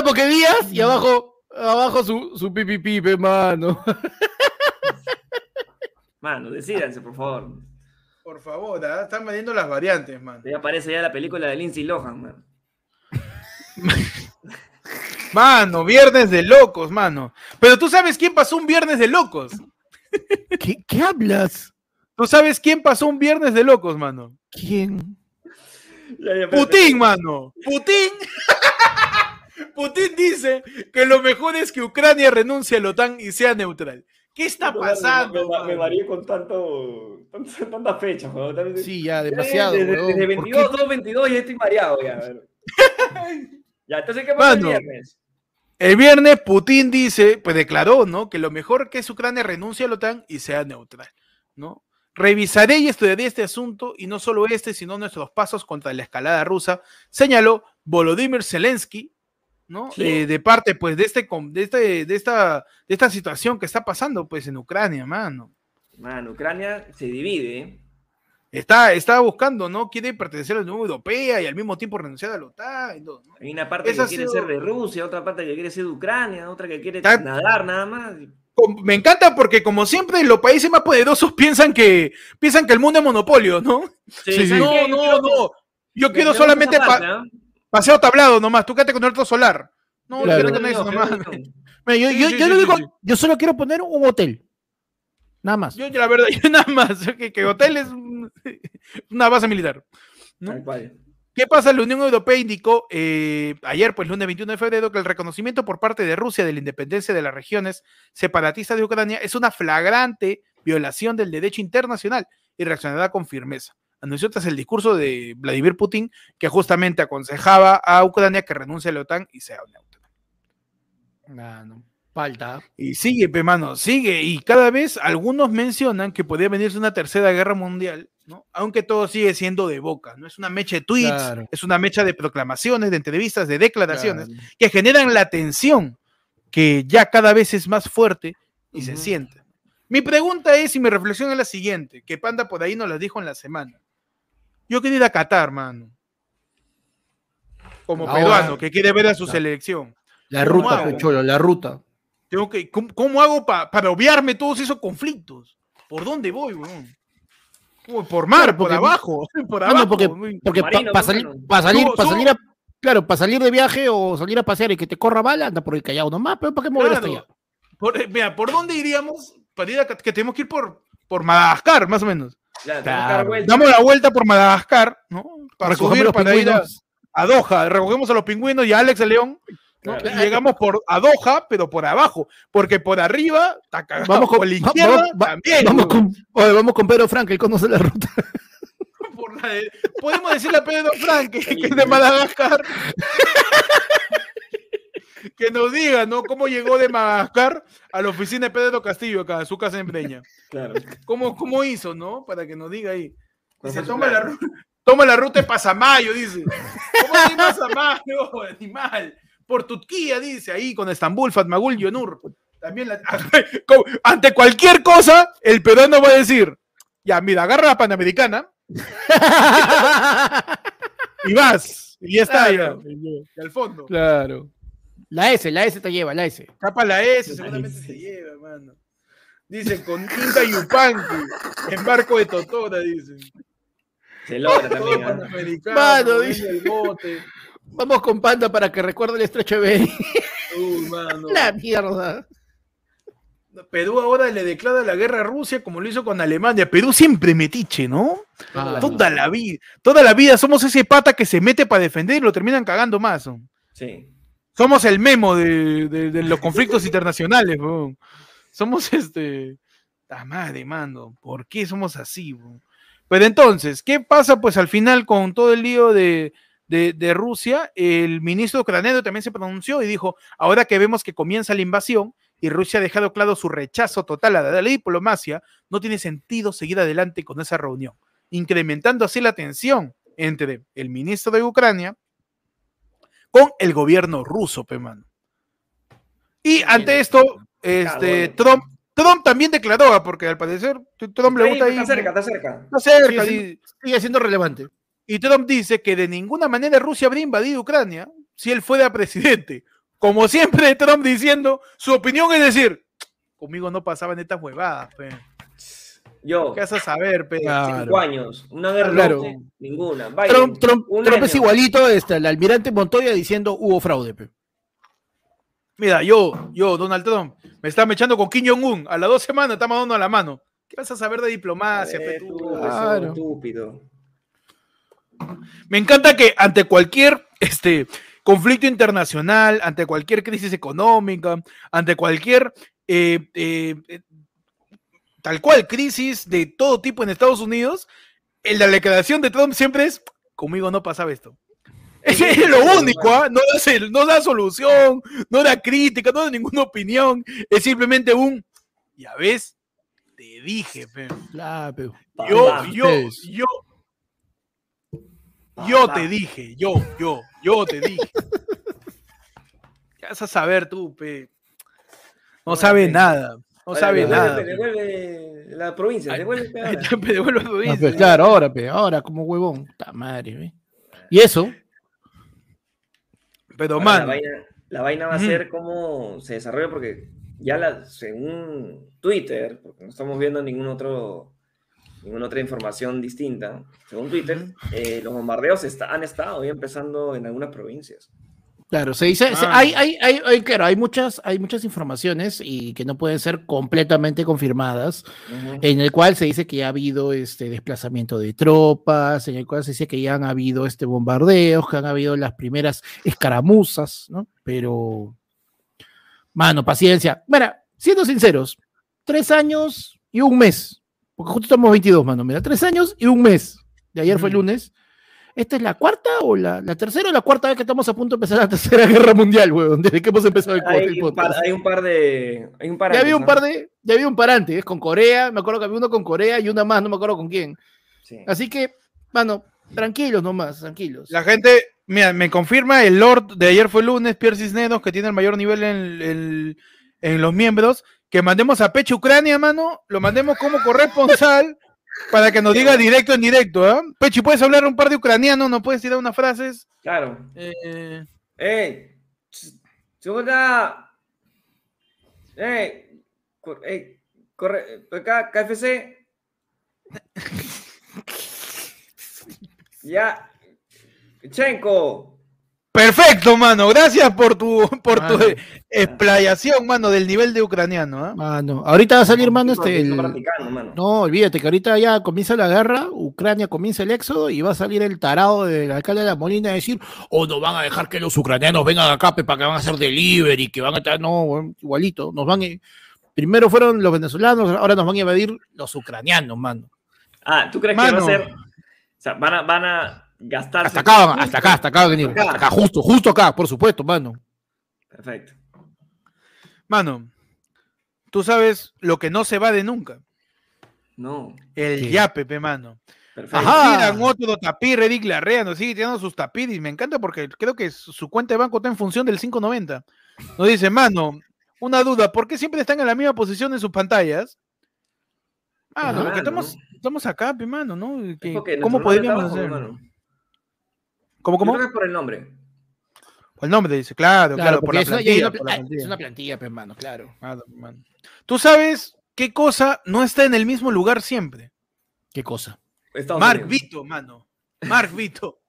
porque Díaz y abajo, abajo su, su pipi pipe, mano. (laughs) Mano, decídanse, por favor. Por favor, ¿ah? están vendiendo las variantes, mano. Ya aparece ya la película de Lindsay Lohan, mano. (laughs) Mano, viernes de locos, mano. Pero tú sabes quién pasó un viernes de locos. ¿Qué, qué hablas? Tú sabes quién pasó un viernes de locos, mano. ¿Quién? Ya, ya, espérate. Putin, mano. Putin. (laughs) Putin dice que lo mejor es que Ucrania renuncie a la OTAN y sea neutral. ¿Qué está pasando? Me, me, varié con tanto, tanto- tanta fecha, weón. También- Sí, ya, demasiado, Desde, desde ¿Por qué? 22, 2, 22 ya estoy mareado ya. (laughs) ya, entonces, ¿qué pasa el viernes? El viernes Putin dice, pues declaró, ¿no? Que lo mejor que es Ucrania renuncie a la OTAN y sea neutral, ¿no? Revisaré y estudiaré este asunto y no solo este, sino nuestros pasos contra la escalada rusa, señaló Volodymyr Zelensky, ¿no? Sí. Eh, de parte, pues, de este, de este, de esta, de esta situación que está pasando, pues, en Ucrania, mano. Mano, Ucrania se divide, ¿eh? Está, está buscando, ¿no? Quiere pertenecer a la Unión Europea y al mismo tiempo renunciar a la OTAN y todo, ¿no? Hay una parte Esa que quiere ser de Rusia, otra parte que quiere ser de Ucrania, otra que quiere Está- nadar nada más. Me encanta porque como siempre los países más poderosos piensan que piensan que el mundo es monopolio, ¿no? Sí, ¿sabes No, qué? Yo no, quiero- no. Yo quiero me solamente pa- paseo tablado nomás. Tú quédate con el otro solar. No, Claro. quédate con eso nomás. no, Mira, yo, Sí, yo, sí, yo sí, lo sí, digo- sí. yo solo quiero poner un hotel. Nada más. Yo, yo la verdad, (laughs) yo nada más, que, que hotel es un- (laughs) una base militar. ¿Qué pasa? La Unión Europea indicó eh, ayer, pues lunes 21 de febrero, que el reconocimiento por parte de Rusia de la independencia de las regiones separatistas de Ucrania es una flagrante violación del derecho internacional y reaccionará con firmeza. Anunció tras el discurso de Vladimir Putin que justamente aconsejaba a Ucrania que renuncie a la OTAN y sea neutra. Ah, no. Falta. Y sigue, pe mano, sigue. Y cada vez algunos mencionan que podría venirse una tercera guerra mundial, ¿no? Aunque todo sigue siendo de boca, ¿no? Es una mecha de tweets, Claro. es una mecha de proclamaciones, de entrevistas, de declaraciones Claro. que generan la tensión que ya cada vez es más fuerte y se siente. Mi pregunta es y mi reflexión es la siguiente, que Panda por ahí nos la dijo en la semana. Yo quiero ir a Qatar, mano. Como Ahora- peruano que quiere ver a su selección. La ¿Cómo ruta? Pecholo, la ruta. Tengo que, ¿cómo, cómo hago pa- para obviarme todos esos conflictos? ¿Por dónde voy, weón? Uy, Por mar, Claro, por abajo, (laughs) por Ah, abajo. no, porque, porque para salir, pa salir, pa salir a, claro, para salir de viaje o salir a pasear y que te corra bala, anda por el Callao nomás, pero ¿para qué mover hasta Claro. allá? Por, eh, mira, ¿por dónde iríamos para ir a, que tenemos que ir por, por Madagascar, más o menos? Claro. Damos la vuelta por Madagascar, ¿no? Para Recogemos subir, los para ir a, pingüinos. a Doha, recogemos a los pingüinos y a Alex el León, ¿no? Claro. Y llegamos por a Doha, pero por abajo, porque por arriba, está cagado, Vamos con, por la va- izquierda vamos- va- también. vamos con, oye, vamos con Pedro Frank, él conoce la ruta. (laughs) Por la de- podemos decirle a Pedro Frank que, que es de Madagascar (laughs) que nos diga, ¿no? Cómo llegó de Madagascar a la oficina de Pedro Castillo acá, a su casa en Breña. Claro. ¿Cómo, cómo hizo, no? Para que nos diga ahí. ¿Cuál Dice, fue su toma la, plan? ru- toma la ruta de Pasamayo, dice. ¿Cómo de Pasamayo, (laughs) animal? Por Turquía, dice, ahí con Estambul, Fatmagul, Yonur. También la- (laughs) ante cualquier cosa, el peruano va a decir, ya, mira, agarra la Panamericana y vas. Y ya está, Claro. ya. Y al fondo. claro. La S, la S te lleva, la S. Capa la S, La seguramente se lleva, hermano. Dicen con Inca Yupanqui, en barco de Totora, dicen. Se logra Todo también. panamericano, Mano, dice. el bote. Vamos con Panda para que recuerde el estrecho de Bering. Uy, mano. (laughs) La mierda. Perú ahora le declara la guerra a Rusia como lo hizo con Alemania. Perú siempre metiche, ¿no? Ah, Toda la vida, toda la vida somos ese pata que se mete para defender y lo terminan cagando más. ¿no? Sí. Somos el memo de, de- de los conflictos internacionales, weón. Somos este. La madre, mano. ¿Por qué somos así, weón? Pero entonces, ¿qué pasa pues al final con todo el lío de, de- de Rusia? El ministro ucraniano también se pronunció y dijo, ahora que vemos que comienza la invasión y Rusia ha dejado claro su rechazo total a la diplomacia, no tiene sentido seguir adelante con esa reunión, incrementando así la tensión entre el ministro de Ucrania con el gobierno ruso, pe mano. Y ante esto, este. Trump, Trump también declaró, ah, porque al parecer Trump le gusta ahí. está cerca, está cerca. está cerca, Sigue siendo relevante. Y Trump dice que de ninguna manera Rusia habría invadido Ucrania si él fuera presidente. Como siempre, Trump diciendo, su opinión es decir, conmigo no pasaban estas huevadas, pe. Yo, ¿Qué vas a saber, pe? Claro. cinco años. Una guerra Claro. no, ninguna. Biden, Trump, Trump- Trump es igualito este, al almirante Montoya diciendo hubo fraude. pe. Mira, yo, yo, Donald Trump, me estaba echando con Kim Jong-un. A las dos semanas estamos dando a la mano. ¿Qué vas a saber de diplomacia, pe, Eh, tú? tú, Claro. eso, estúpido. Me encanta que ante cualquier este, conflicto internacional, ante cualquier crisis económica, ante cualquier eh, eh, eh, tal cual crisis de todo tipo en Estados Unidos, en la declaración de Trump siempre es, conmigo no pasaba esto. (laughs) Es lo único, ¿ah? no, da, se- (laughs) no da solución, no da crítica, no da ninguna opinión, es simplemente un, ya ves, te dije, yo, yo, yo, yo te dije, yo, yo, yo te dije. (laughs) ¿Qué vas a saber tú, pe? No sabe nada, no sabe nada. Devuelve la provincia, devuelve. dice. pe, claro, ahora, pe, ahora como huevón. Puta madre, pe. Y eso, Pero, Ahora, man, la, vaina, la vaina va a ser cómo se desarrolla, porque ya la, según Twitter, porque no estamos viendo ningún otro, ninguna otra información distinta, según Twitter, eh, los bombardeos está- han estado ya empezando en algunas provincias. claro, se dice, se- Ah. hay, hay, hay, hay- claro, hay muchas, hay muchas informaciones y que no pueden ser completamente confirmadas. Ujú. en el cual se dice que ya ha habido este desplazamiento de tropas, en el cual se dice que ya han habido este bombardeos, que han habido las primeras escaramuzas, ¿no? Pero, mano, paciencia. Mira, siendo sinceros, tres años y un mes, porque justo estamos 22, mano, mira, tres años y un mes. De ayer fue Ujú. lunes. ¿Esta es la cuarta o la, la tercera o la cuarta vez que estamos a punto de empezar la (laughs) tercera guerra mundial, weón? Desde que hemos empezado el, el Hay un, par, podcast. hay un par de. Hay un par Ya antes, había un ¿no? par de, ya había un par antes, con Corea, me acuerdo que había uno con Corea y una más, no me acuerdo con quién. Sí. Así que, mano, tranquilos nomás, tranquilos. la gente, mira, me confirma el Lord de ayer fue lunes, Pierre Cisneros, que tiene el mayor nivel en, en- en los miembros, que mandemos a Pecho Ucrania, mano, lo mandemos como corresponsal (laughs) para que nos diga directo en directo, ¿ah? Pechi, ¿puedes hablar un par de ucraniano? ¿No puedes tirar unas frases? Claro. Eh, ¡Ey! ¡Segunda! ¡Ey! Cor- ey, corre, acá, KFC. (laughs) ya. Chenko. Perfecto, mano. Gracias por tu, por tu Mano. explayación, mano, del nivel de ucraniano. ¿ah? Mano, ahorita va a salir, mano, este. el- practicando, mano. No, olvídate que ahorita ya comienza la guerra, Ucrania comienza el éxodo y va a salir el tarado del alcalde de la Molina a decir, o no van a dejar que los ucranianos vengan acá para que van a hacer delivery, que van a estar, no, igualito, nos van a... Primero fueron los venezolanos, ahora nos van a invadir los ucranianos, mano. Ah, ¿tú crees que va Mano. a ser? O sea, van a, van a gastarse. Hasta acá, hasta acá, hasta acá, hasta acá, justo, justo acá, por supuesto, mano. Perfecto. Mano, tú sabes lo que no se va de nunca. No. El ¿Qué? yape, pe, mano. Perfecto. Ajá. Otro tapir, Eric Larrea nos sigue tirando sus tapiris. Me encanta porque creo que su cuenta de banco está en función del 590. Nos dice, mano, una duda, ¿por qué siempre están en la misma posición en sus pantallas? Ah, no, porque estamos, estamos acá, pe, mano, ¿no? ¿Cómo podríamos hacer? ¿Cómo, Yo cómo? creo que es por el nombre. El nombre dice, claro, claro, Claro, por porque la es una, plantilla. una por la pla- plantilla. es una plantilla, pe, mano, claro. Mano. Tú sabes qué cosa no está en el mismo lugar siempre. ¿Qué cosa? Estados Mark Unidos. Vito, mano. Mark Vito.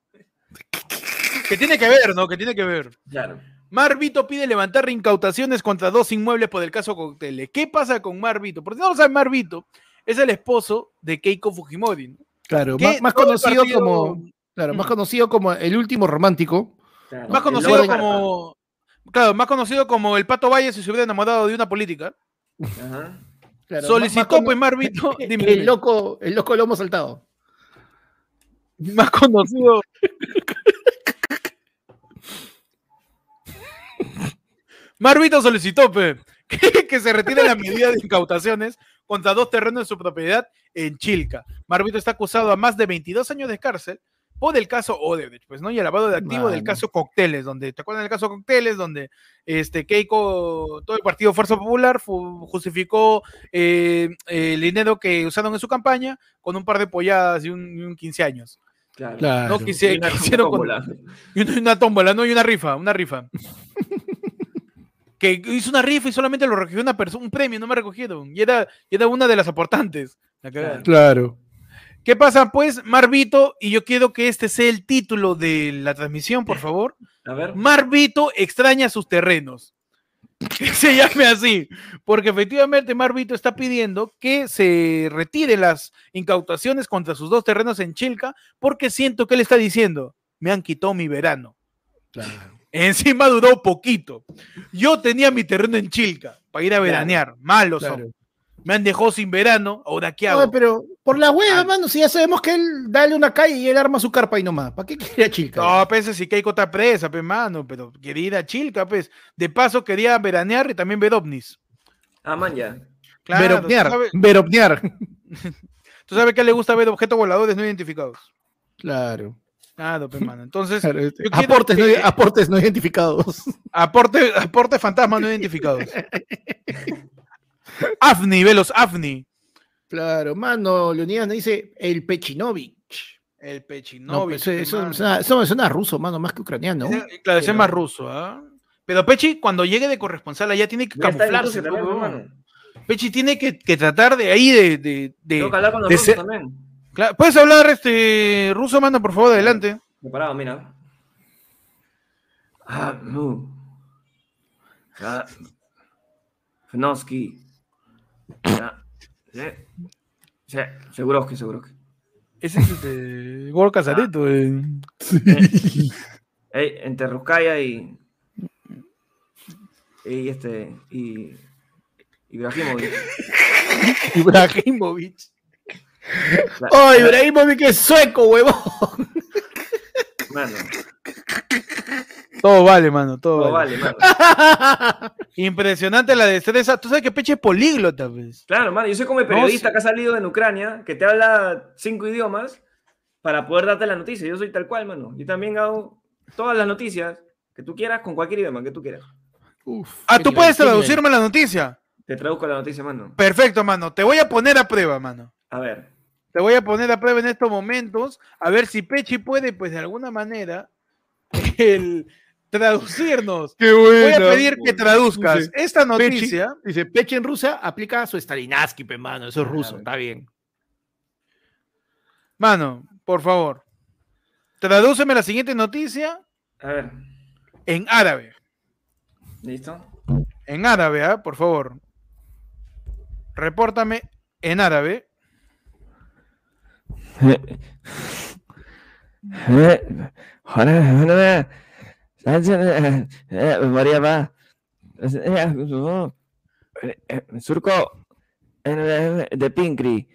que tiene que ver, ¿no? Que tiene que ver. Claro. Marvito pide levantar incautaciones contra dos inmuebles por el caso Cocteles. ¿Qué pasa con Marvito? Porque no lo sabe Marvito, es el esposo de Keiko Fujimori. ¿no? Claro, más, más conocido partido- como. Claro, más Mm. conocido como el último romántico. Claro. Más conocido como. Claro, más conocido como el Pato Valle si se hubiera enamorado de una política. carpa. Ajá. Claro, Solicitó, más- más pues, Marvito. (laughs) Dime, el loco, el loco lomo saltado. más conocido. Marvito solicitó pe, que, que se retire la medida de incautaciones contra dos terrenos de su propiedad en Chilca. Marvito está acusado a más de 22 años de cárcel por el caso Odebrecht, pues, ¿no? Y el lavado de activo del caso Cocteles, donde, ¿te acuerdas del caso Cocteles? Donde este, Keiko, todo el partido Fuerza Popular fu- justificó eh, el dinero que usaron en su campaña con un par de polladas y un, y un 15 años. Claro. No quise- una quisieron con- tómbola. y una, una tómbola, no, y una rifa, una rifa. (laughs) que hizo una rifa y solamente lo recogió una persona, un premio, no me recogieron. Y era, y era una de las aportantes. Claro. ¿Qué pasa, pues, Marvito? Y yo quiero que este sea el título de la transmisión, por favor. A ver. Marvito extraña sus terrenos. Que (laughs) se llame así. Porque efectivamente Marvito está pidiendo que se retiren las incautaciones contra sus dos terrenos en Chilca, porque siento que él está diciendo, me han quitado mi verano. Claro. Encima duró poquito. Yo tenía mi terreno en Chilca para ir a veranear. Malos son. Me han dejado sin verano. Ahora, ¿qué hago? No, pero por la hueva, Ah. mano, si ya sabemos que él dale una calle y él arma su carpa y nomás. ¿Para qué quiere a Chilca? No, pues si Keiko está presa, pues, mano, pero quería ir a Chilca, pues. De paso quería veranear y también ver ovnis. Ah, man, ya. Claro, veropnear, ¿tú veropnear. (laughs) tú sabes que le gusta ver objetos voladores no identificados. Claro. Claro, pues, mano. Entonces, claro, este, aportes, que- no, aportes no identificados. (laughs) aporte, aporte fantasmas no identificados. (laughs) AFNI, velos, AFNI. Claro, mano, Leonidas dice el Pechinovich. El No, Pechinovich. pues, eso, mano. me suena, eso me suena ruso, mano, más que ucraniano. Claro, es más ruso, ¿ah? Pero Pechi, cuando llegue de corresponsal allá, tiene que Ya camuflarse. Rusia ¿no? Pechi tiene que, que tratar de ahí de. de, de- Tengo que hablar con los rusos ser- también. Claro, ¿Puedes hablar este ruso, mano, por favor, adelante? Preparado, mira. Ah, no. Ah, Fnosky. Ah, sí. Sí, seguro que, seguro que. Ese es este. Gol Casareto. eh. Ey, entre Ruskaya y. Y este. Y. Ibrahimovic. (laughs) Ibrahimovic. La- ¡Oh, la- Ibrahimovic es sueco, huevón! Mano, Todo vale, mano, todo, todo vale. vale, mano. (laughs) Impresionante la destreza. Tú sabes que Peche es políglota, pues. Claro, mano, yo soy como el periodista que ha salido en Ucrania, que te habla cinco idiomas para poder darte la noticia. Yo soy tal cual, mano. Yo también hago todas las noticias que tú quieras con cualquier idioma que tú quieras. Uf, Ah, tú puedes traducirme la noticia. Te traduzco la noticia, mano. Perfecto, mano. Te voy a poner a prueba, mano. A ver. Te voy a poner a prueba en estos momentos, a ver si Pechi puede, pues de alguna manera, (laughs) el traducirnos. Qué Voy a pedir que traduzcas Sí. esta Pechi, noticia. dice, Peche en Rusia aplica su Stalinaski, pe, mano. Eso es ruso, Claro. está bien. Mano, por favor, tradúceme la siguiente noticia A ver. en árabe. ¿Listo? En árabe, ¿ah? por favor. Repórtame en árabe. (laughs) María Surco de Pinkri.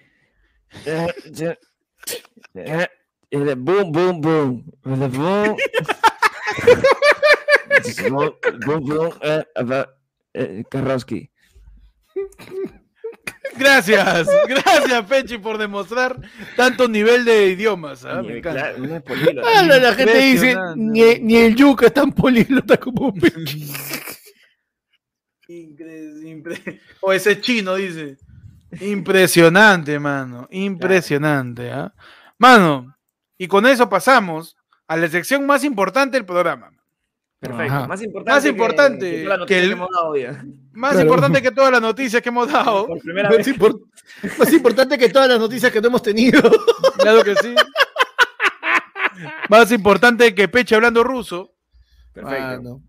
Boom, boom, boom. (laughs) Boom. Boom, boom. Karowski. Gracias, gracias Pechi por demostrar tanto nivel de idiomas. ¿ah? Me encanta. Ah, la, la gente dice, ni, ni el yuca es tan políglota como Peche. Incre- impre- O ese chino dice. Impresionante, mano. Impresionante, ¿ah? Mano, y con eso pasamos a la sección más importante del programa. Perfecto. Ajá. Más importante, Más que- importante que, toda la que noticia el- que hemos dado hoy, ¿eh? Más Claro. importante que todas las noticias que hemos dado. Por primera Más, vez. impor- más importante que todas las noticias que no hemos tenido. (laughs) Claro que sí. Más importante que Peche hablando ruso. Perfecto. Mano.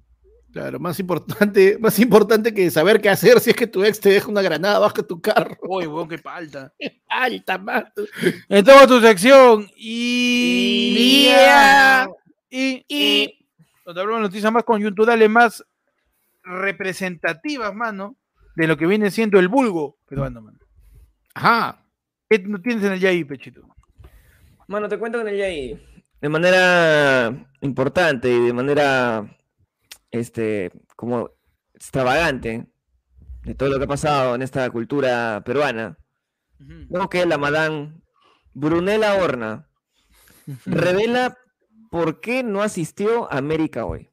Claro, más importante, más importante que saber qué hacer si es que tu ex te deja una granada bajo tu carro. Uy, weón, qué falta. (laughs) Alta, mano. Entonces tu sección. Y... y... Donde hablamos de noticias más coyunturales, más representativas, mano, de lo que viene siendo el vulgo peruano, mano. Ajá. ¿Qué no tienes en el Yai, Pechito? Mano, te cuento con el Yai. De manera importante y de manera, este, como extravagante, de todo lo que ha pasado en esta cultura peruana, no que la madame Brunella Horna revela (laughs) por qué no asistió a América hoy.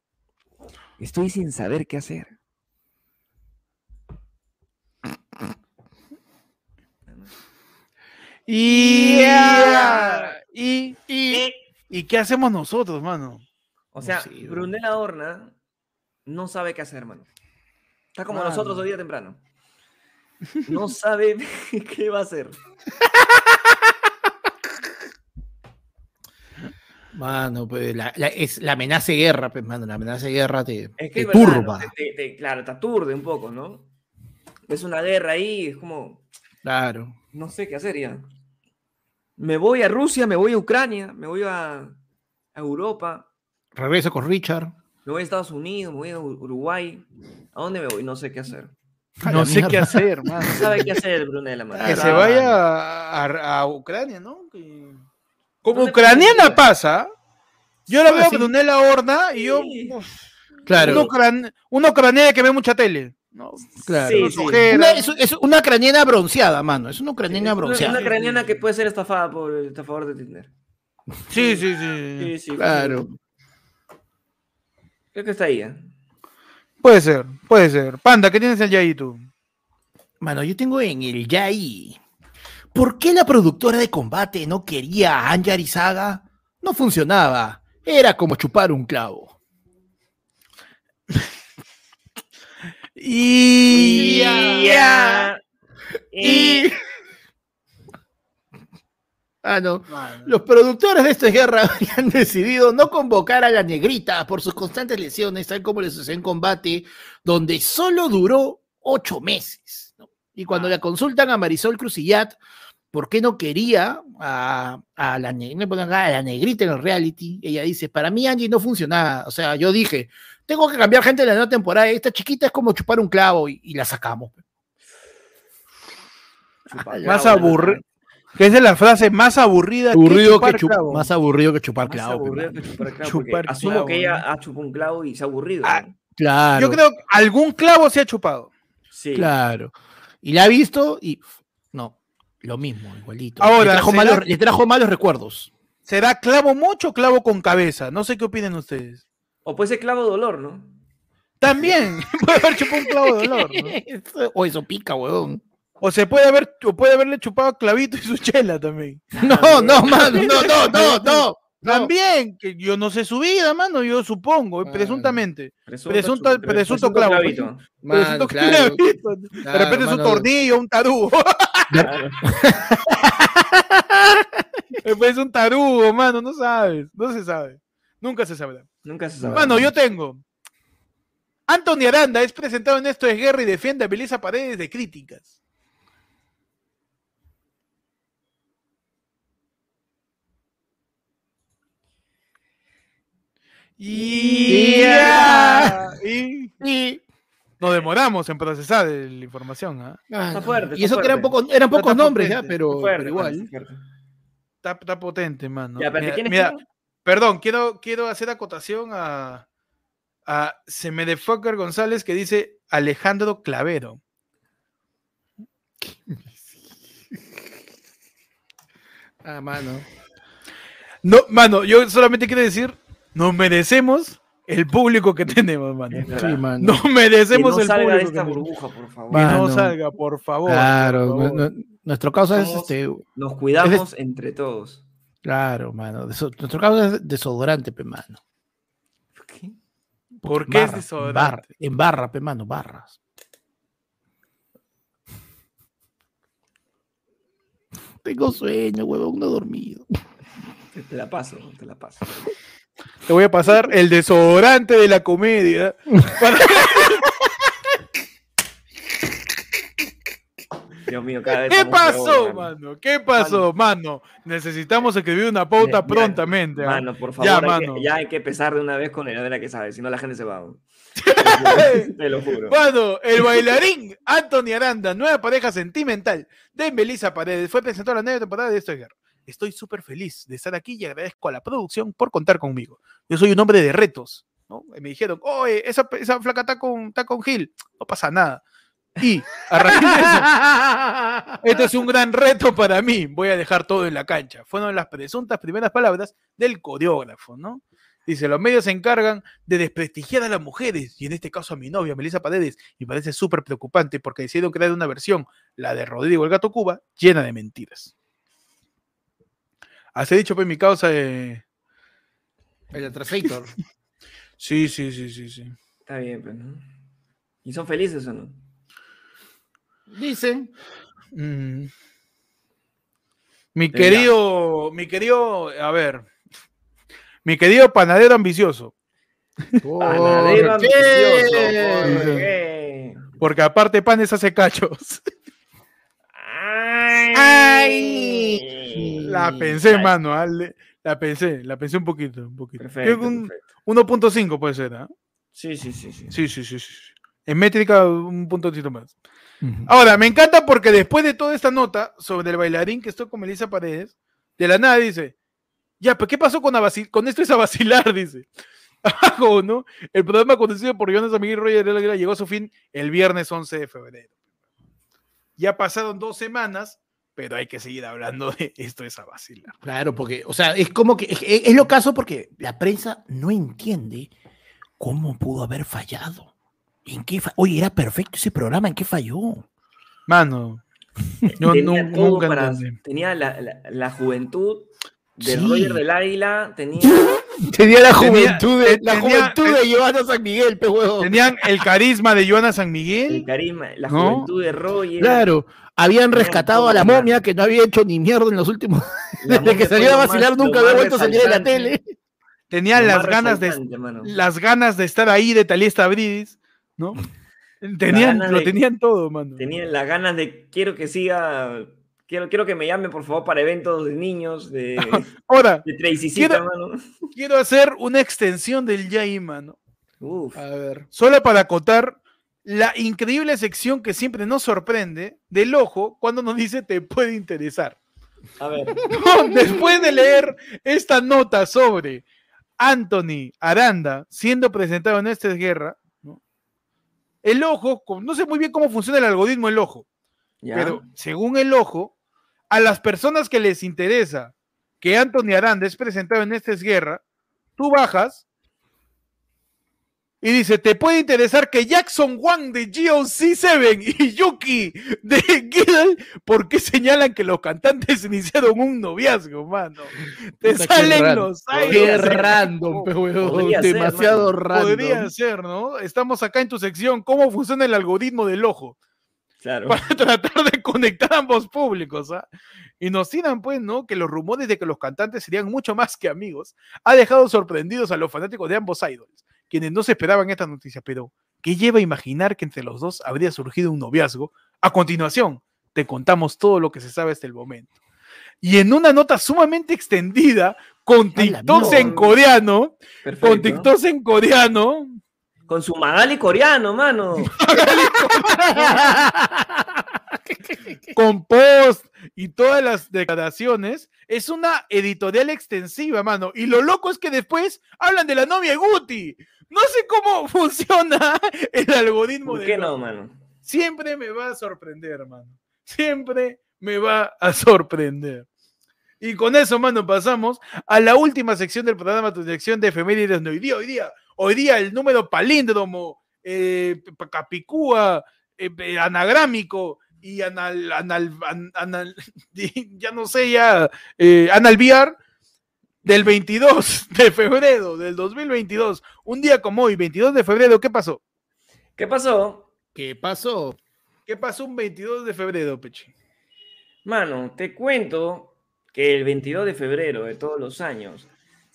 Estoy sin saber qué hacer. Y... Yeah. Y... Y... ¿Y qué hacemos nosotros, mano? O sea, sé, bro. Brunella Horna no sabe qué hacer, mano. Está como Mano. nosotros hoy día temprano. No sabe (laughs) qué va a hacer. Mano, pues la, la- es la amenaza de guerra, pues, mano. La amenaza de guerra te, Es que te es verdad, ¿no? turba. Te- te- te- claro, te aturde un poco, ¿no? Es una guerra ahí, es como, Claro. no sé qué hacer ya. Me voy a Rusia, me voy a Ucrania, me voy a, a Europa, Regreso con Richard. me voy a Estados Unidos, me voy a Uruguay. ¿A dónde me voy? No sé qué hacer. No sé qué hacer, (laughs) mano. No sabe qué hacer Brunella. Que se vaya a, a- a Ucrania, ¿no? Que- Como ¿Dónde ucraniana pasa. Yo la veo a. Brunella Horna y yo. Uf, Claro. Una, ucran- una ucraniana que ve mucha tele. ¿no? Claro. Sí, Con sí. ojeras. Una- es, es una ucraniana bronceada, mano. Es una ucraniana Es una, bronceada. una ucraniana que puede ser estafada por el estafador de Tinder. Sí, sí, sí. Sí, sí. Claro. Creo que está ahí. ¿eh? Puede ser, puede ser. Panda, ¿qué tienes allá ahí tú? Mano, yo tengo en el Yai. ¿Por qué la productora de combate no quería a Anja Arizaga? No funcionaba. Era como chupar un clavo. (laughs) Y. Ah, no. Los productores de esta guerra (laughs) habían decidido no convocar a la negrita por sus constantes lesiones, tal como les sucedió en combate, donde solo duró ocho meses. ¿no? Y cuando Ah. le consultan a Marisol Crucillat por qué no quería a, a la, ne- me ponen acá, a la negrita en el reality, ella dice, para mí Angie no funcionaba. O sea, yo dije, tengo que cambiar gente de la nueva temporada, esta chiquita es como chupar un clavo y, y la sacamos. Más aburrido. Que esa es la frase más aburrida Aburrido que chupar chup- clavo. más aburrido que chupar Más clavo. aburrido que chupar clavo. Chupar asumo clavo, que ella ¿no? ha chupado un clavo y se ha aburrido. Ah, ¿no? Claro. Yo creo que algún clavo se ha chupado. Sí. Claro. Y la ha visto y no, lo mismo, igualito. Ahora, le trajo, ¿será- malos, le trajo malos recuerdos. ¿Será clavo mucho o clavo con cabeza? No sé qué opinen ustedes. O puede ser clavo dolor, ¿no? También (laughs) (laughs) puede haber chupado un clavo de dolor. ¿no? Eso- o eso pica, huevón. O se puede haber, o puede haberle chupado clavito y su chela también. (laughs) No, no, mano, no, no, no, no. También, que yo no sé su vida, mano, yo supongo, Mano. presuntamente. Presunto, Presunto- chu- presunto clavo. clavito. Presunto Mano, claro, clavito. de claro, repente su mano. tornillo, un tarugo. Claro. Después (laughs) un tarugo, mano, no sabes, no se sabe. Nunca se sabrá. Nunca se. Mano, yo tengo. Anthony Aranda es presentado en Esto es Guerra y defiende a Belisa Paredes de críticas. Y, Yeah. y Y, nos demoramos en procesar la información. ¿ah? ah, fuerte, y eso que eran, pocos, eran pocos Está nombres, ya, potente, pero, Fuerte, pero igual. fuerte, fuerte. Está, está potente, mano. Ya, Mira-. Perdón, quiero, quiero hacer acotación a, a Semedefucker González que dice Alejandro Clavero. Ah, mano. No, mano, yo solamente quiero decir, nos merecemos el público que tenemos, mano. Es Sí, mano. Que merecemos no el salga de público esta que burbuja, por favor. Que no salga, por favor. Claro, por favor. nuestro caso es Somos- este. Nos cuidamos entre todos. Claro, mano. deso- nuestro caso es desodorante, pe, mano. ¿Qué? ¿Por qué es desodorante? barra, en barra, pe, mano, barras. Tengo sueño, huevón, no he dormido. Te la paso, te la paso. Te voy a pasar el desodorante de la comedia. para- (laughs) Dios mío, cada vez ¿Qué peor, pasó, mano? ¿Qué pasó, mano? Necesitamos escribir una pauta Ya, prontamente. ¿ah? Mano, por Ya, favor, hay que- mano. ya hay que empezar de una vez con el a ver a qué sabe, si no la gente se va. (laughs) Te lo juro. Mano, el bailarín Anthony Aranda, nueva pareja sentimental de Melissa Paredes, fue presentado la nueva temporada de Esto es Guerra. Estoy súper feliz de estar aquí y agradezco a la producción por contar conmigo. Yo soy un hombre de retos. ¿no? Y me dijeron, oye, esa, esa flaca está con, está con Gil. No pasa nada. Y a raíz de eso, este es un gran reto para mí. Voy a dejar todo en la cancha. Fueron las presuntas primeras palabras del coreógrafo, ¿no? Dice, los medios se encargan de desprestigiar a las mujeres, y en este caso a mi novia, Melissa Paredes, y parece súper preocupante porque decidieron crear una versión, la de Rodrigo el Gato Cuba, llena de mentiras. He dicho, pues, mi causa de... El Atrasator. (laughs) Sí, sí, sí, sí, sí. Está bien, pues, ¿no? ¿Y son felices o no? Dicen. Mm. Mi querido, mi querido, a ver, mi querido panadero ambicioso, (laughs) Panadero ¿Por ambicioso, qué? ¿por qué? porque aparte panes hace cachos. Ay. La pensé, Ay, mano, le- la pensé, la pensé un poquito, un poquito. Creo Perfecto, que un perfecto. 1.5 puede ser, ¿ah? Sí, sí, sí, sí. Sí, sí, sí, sí. sí. En métrica, un puntito más. Ahora, me encanta porque después de toda esta nota sobre el bailarín que estoy con Melissa Paredes, de la nada dice, ya, pues, ¿qué pasó con, con esto es a vacilar? (laughs) Dice. Abajo, ¿no? El programa conducido por Jonas Miguel Roger de la Guerra llegó a su fin el viernes 11 de febrero. Ya pasaron dos semanas, pero hay que seguir hablando de esto es a vacilar. Claro, porque, o sea, es como que es, es lo caso porque la prensa no entiende cómo pudo haber fallado. ¿En qué fa- Oye, era perfecto ese programa, ¿en qué falló? Mano, (laughs) yo tenía todo nunca para- tenía la, la- la juventud de Sí. Roger del Águila, tenía (laughs) Tenía la Tenía- juventud de, la tenía- juventud de Giovanna San Miguel, pe. Tenían el carisma de Joana San el Miguel. carisma, la ¿No? juventud de Roger. Claro, habían rescatado a la momia que no había hecho ni mierda en los últimos. Desde (laughs) que salió a vacilar más- nunca había vuelto a salir en la tele. Tenían lo las ganas de, mano. las ganas de estar ahí de Talía Bridis, ¿no? Tenían, lo de- tenían todo, mano. Tenían las ganas de quiero que siga, quiero, quiero que me llamen por favor para eventos de niños, de, (laughs) Ahora, de Tracycita, Quiero- mano. (laughs) quiero hacer una extensión del Yai, mano. Uf, A ver. Solo para acotar la increíble sección que siempre nos sorprende del ojo cuando nos dice te puede interesar. a ver. (laughs) Después de leer esta nota sobre Anthony Aranda siendo presentado en esta guerra, ¿no? el ojo, no sé muy bien cómo funciona el algoritmo del ojo, Ya. pero según el ojo, a las personas que les interesa que Anthony Aranda es presentado en esta guerra, tú bajas y dice, te puede interesar que Jackson Wang de GOC7 y Yuki de Giddle, ¿por qué señalan que los cantantes (laughs) iniciaron un noviazgo, mano? Te Puta, qué salen los Qué aires. ser. random, pe huevón. Podría ser, Demasiado random. Podría ser, ¿no? Estamos acá en tu sección, ¿cómo funciona el algoritmo del ojo? Claro. para (laughs) tratar de conectar ambos públicos. ¿ah? Y nos tiran, pues, ¿no? Que los rumores de que los cantantes serían mucho más que amigos ha dejado sorprendidos a los fanáticos de ambos idols, quienes no se esperaban esta noticia, pero ¿qué lleva a imaginar que entre los dos habría surgido un noviazgo? A continuación, te contamos todo lo que se sabe hasta el momento. Y en una nota sumamente extendida, con TikToks en coreano, Perfecto. con TikToks en coreano, Con su Magali coreano, mano. (laughs) con post y todas las declaraciones, es una editorial extensiva, mano. Y lo loco es que después hablan de la novia de Guti. No sé cómo (laughs) funciona el algoritmo ¿Por de qué no, mano? Siempre me va a sorprender, mano. Siempre me va a sorprender. Y con eso, mano, pasamos a la última sección del programa, tu sección de efemérides de hoy día. Hoy día, hoy día el número palíndromo, eh, capicúa, eh, eh, anagrámico y anal, anal, an- anal- (laughs) ya no sé, ya, eh, analviar del 22 (laughs) de febrero del 2022. Un día como hoy, 22 de febrero, ¿qué pasó? ¿Qué pasó? ¿Qué pasó? ¿Qué pasó un 22 de febrero, Pechi? Mano, te cuento que el 22 de febrero de todos los años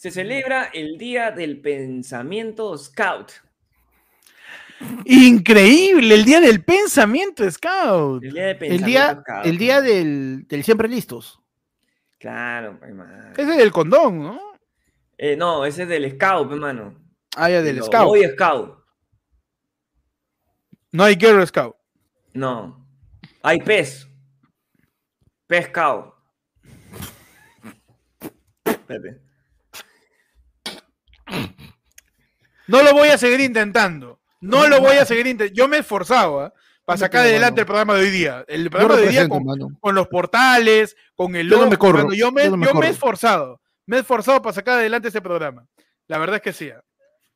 se celebra el Día del Pensamiento Scout. Increíble, el día del pensamiento, Scout. El Día del El Pensamiento día, Scout. el día del, del siempre listos. Claro, hermano. Ese es del condón, ¿no? Eh, no, ese es del Scout, hermano. Ah, ya, del Scout. Boy Scout. No hay Girl Scout. No. Hay pez. Pez Scout. Espérate. No lo voy a seguir intentando. No lo voy a seguir intentando. Yo me he esforzado ¿ah? para sacar adelante mano. el programa de hoy día. El programa de hoy día con, los portales, con el Yo no logo, me corro, Yo me, yo no me yo me corro. he esforzado. Me he esforzado para sacar adelante ese programa. La verdad es que sí. ¿ah?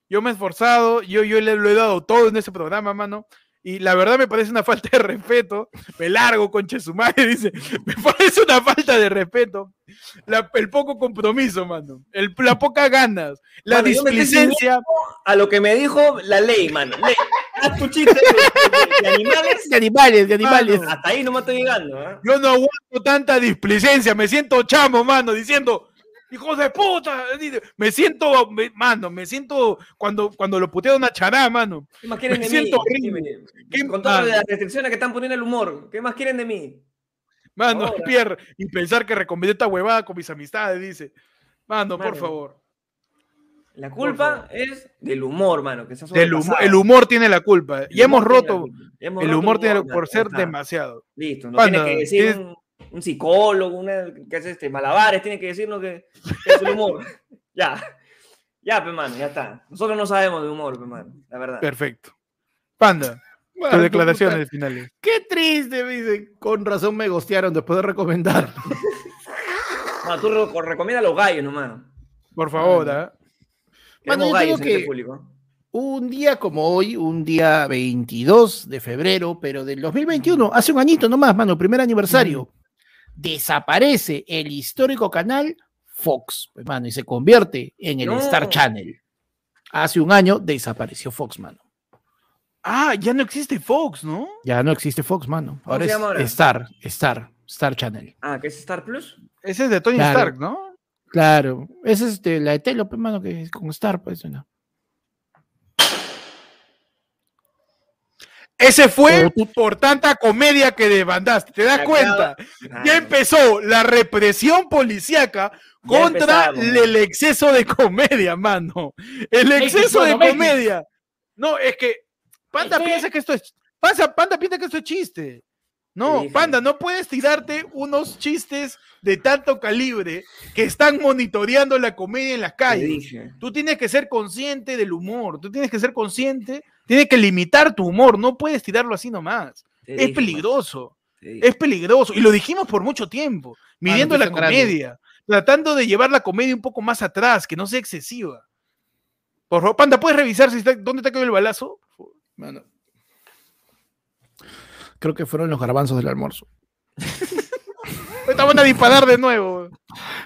Yo me he esforzado, yo, yo le lo he dado todo en ese programa, mano. Y la verdad me parece una falta de respeto. Me largo, conche su madre, (laughs) dice. Me parece una falta de respeto. La- el poco compromiso, mano. El, la poca ganas. La Mano, displicencia. A lo que me dijo la ley, mano. Ley. Haz tu chiste de, (laughs) de- de animales. De animales, de animales. Hasta ahí no me estoy llegando. ¿ah? Yo no aguanto tanta displicencia, me siento chamo, mano, diciendo, hijos de puta, me siento, me- mano, me siento cuando, cuando lo putearon a Chará, mano. ¿Qué más quieren Me de mí? siento horrible. Dime, ¿Qué Con todas las restricciones que están poniendo el humor, ¿qué más quieren de mí? Mano, Ahora. Pierre, y pensar que recomendé esta huevada con mis amistades, dice. Mano, por favor. La culpa es del humor, mano. Que Del humo- sobrepasado. el humor tiene la culpa. El y hemos humor roto, culpa. El roto humor tiene por ser demasiado. Listo, no Panda, tiene que decir tienes- un, un psicólogo, una, que hace este, malabares, tiene que decirnos que, que es el humor. (laughs) ya, ya, pe mano, ya está. Nosotros no sabemos de humor, pe mano, la verdad. Perfecto. Panda, Mano, tus puta, declaraciones finales. Qué triste, me dice. Con razón me gostearon después de recomendar. (laughs) Mano, tú re- recomienda los gallos nomás. Por favor. ¿ah? Yo gallos en este que- público. Un día como hoy, un día 22 de febrero, pero del 2021, hace un añito nomás, mano, primer aniversario, desaparece el histórico canal Fox, pues, mano, y se convierte en el No. Star Channel. Hace un año desapareció Fox, mano. Ah, ya no existe Fox, ¿no? Ya no existe Fox, mano. ¿Cómo Ahora es llama ahora? Star, Star, Star Channel. Ah, ¿qué es Star Plus? Ese es de Tony Claro. Stark, ¿no? Claro, esa es este, la de Telo, pues, mano, que es con Star, pues, ¿no? Ese fue por tanta comedia que debandaste. ¿Te das cuenta? Ya empezó la represión policíaca contra el, exceso de comedia, mano. El exceso de comedia. No, es que Panda Es que- piensa que esto es. Panda, Panda piensa que esto es chiste. No. Panda, no puedes tirarte unos chistes de tanto calibre que están monitoreando la comedia en las calles. Tú tienes que ser consciente del humor, tú tienes que ser consciente, tienes que limitar tu humor, no puedes tirarlo así nomás. te Es dije, peligroso, es peligroso. Y lo dijimos por mucho tiempo, midiendo tú la grande. comedia, tratando de llevar la comedia un poco más atrás, que no sea excesiva. Por favor, Panda, ¿puedes revisar si está, dónde te ha caído el balazo? Mano. Creo que fueron los garbanzos del almuerzo. (laughs) Van a disparar de nuevo.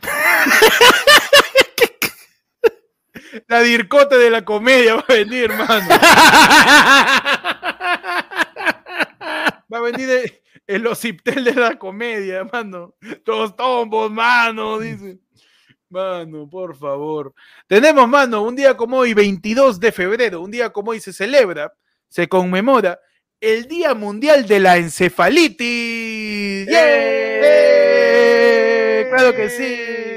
(laughs) La dircote de la comedia va a venir, hermano. (laughs) Va a venir el, el ociptel de la comedia, mano. Los tombos, mano, dice. Mano, por favor. Tenemos, mano, un día como hoy, 22 de febrero, un día como hoy se celebra, se conmemora el Día Mundial de la Encefalitis. ¡Yay! Claro que sí.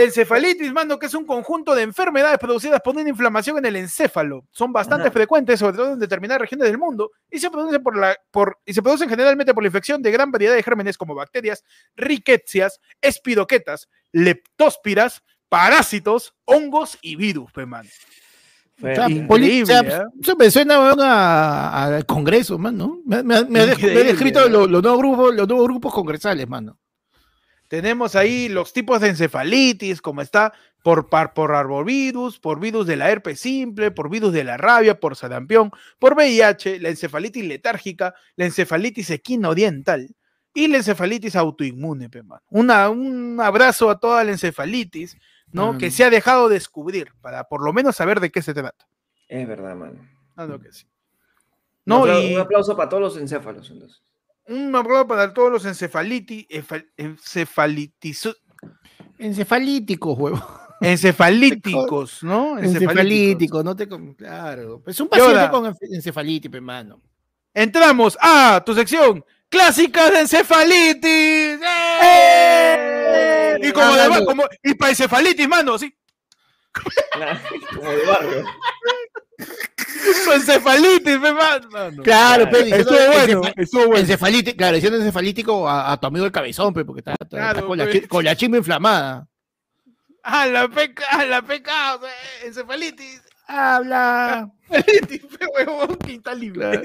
Encefalitis, mano, que es un conjunto de enfermedades producidas por una inflamación en el encéfalo. Son bastante Ajá. frecuentes, sobre todo en determinadas regiones del mundo, y se producen por la, por, y se producen generalmente por la infección de gran variedad de gérmenes como bacterias, riquecias, espiroquetas, leptóspiras, parásitos, hongos y virus. O sea, o sea, ¿eh? Eso me suena al Congreso, mano. Me, me- me ha me descrito ¿eh? lo- los, nuevos grupos, los nuevos grupos congresales, mano. Tenemos ahí los tipos de encefalitis, como está por, par- por arbovirus, por virus de la herpes simple, por virus de la rabia, por sarampión, por VIH, la encefalitis letárgica, la encefalitis equinooriental y la encefalitis autoinmune, pe, mano. Una, un abrazo a toda la encefalitis, ¿no? Que Mano. se ha dejado descubrir, para por lo menos saber de qué se trata. Es verdad, mano. Ah, no, que sí. un, No, y un aplauso para todos los encéfalos, entonces. Un abrazo para todos los encefalitis, efa- encefalitizo- Encefalíticos, huevo. Encefalíticos, (laughs) ¿no? Encefalítico, no te. Claro. Es un paciente Yoda. con encefalitis, hermano. Entramos a tu sección clásicas de encefalitis. ¡Eh! Y como, de- como- y para encefalitis, mano, sí. Como de barrio. (laughs) (laughs) Encefalitis, pe, mano. Claro, diciendo Estuvo bueno, estuvo bueno. encefaliti- claro, diciendo encefalítico a, a tu amigo el cabezón, pe, porque está, está- Claro, está con, la, con la chimba inflamada. A la peca, a la peca, o sea, encefalitis. Habla. Encefalitis, (laughs) pe, huevón, quinta libre.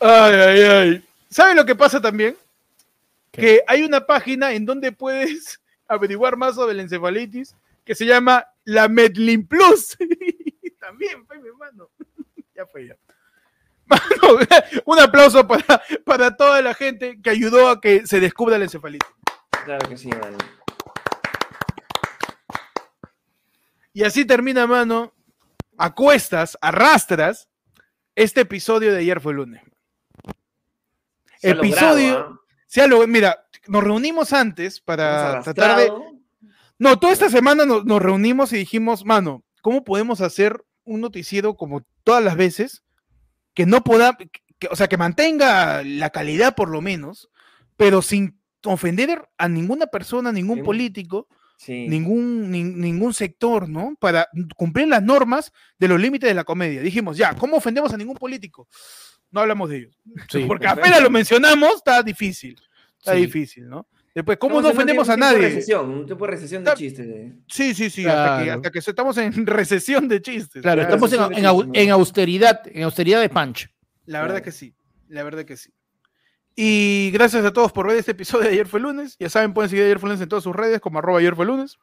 Ay, ay, ay. ¿Saben lo que pasa también? ¿Qué? Que hay una página en donde puedes (laughs) averiguar más sobre la encefalitis que se llama la Medlin Plus. (laughs) también, pues, mi hermano. (laughs) ya fue ya. Mano, un aplauso para, para toda la gente que ayudó a que se descubra la encefalitis. Claro que sí, mano. Y así termina, mano, a cuestas, arrastras, este episodio de ayer fue lunes. Se Episodio- logrado, ¿ah? Se ha log- mira, nos reunimos antes para tratar de... No, toda esta semana nos, nos reunimos y dijimos, mano, ¿cómo podemos hacer un noticiero como todas las veces que no pueda, que- o sea, que mantenga la calidad por lo menos, pero sin ofender a ninguna persona, ningún Sí. político, Sí. ningún, nin- ningún sector, ¿no? Para cumplir las normas de los límites de la comedia. Dijimos, ya, ¿cómo ofendemos a ningún político? No hablamos de ellos. Sí, (laughs) Porque perfecto. apenas lo mencionamos, está difícil. Está Sí. difícil, ¿no? Después, ¿cómo no ofendemos a nadie? recesión, un tipo de recesión de chistes. de- Sí, sí, sí, hasta, que, Claro. hasta que estamos en (laughs) recesión de chistes. Claro, Claro, estamos en, austeridad, en austeridad de punch. La verdad Claro. que sí, la verdad que sí. Y gracias a todos por ver este episodio de Ayer fue lunes. Ya saben, pueden seguir Ayer fue lunes en todas sus redes como arroba ayer fue lunes.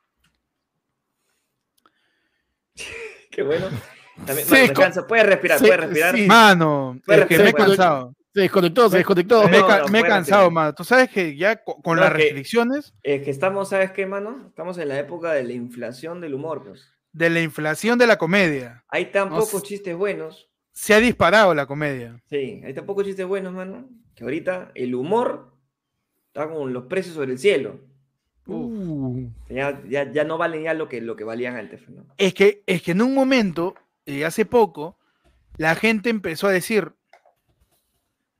(laughs) Qué bueno. También, mano, descansa, puedes respirar, puedes respirar. sí. Mano, Puede es que respirar, me he cansado. Se desconectó, se desconectó. Me he, No, ca- no, me he puede cansado, respirar. mano. Tú sabes que ya co- con, No, las que- restricciones Es que estamos, ¿sabes qué, mano? Estamos en la época de la inflación del humor, pues. de la inflación de la comedia, Hay tan pocos chistes buenos. se ha disparado la comedia. Sí, hay tan pocos chistes buenos, mano. Que ahorita el humor está con los precios sobre el cielo. Uh, Ya, ya, ya no valen ya lo que, lo que valían antes, ¿no? Es que, es que en un momento, eh, hace poco, la gente empezó a decir,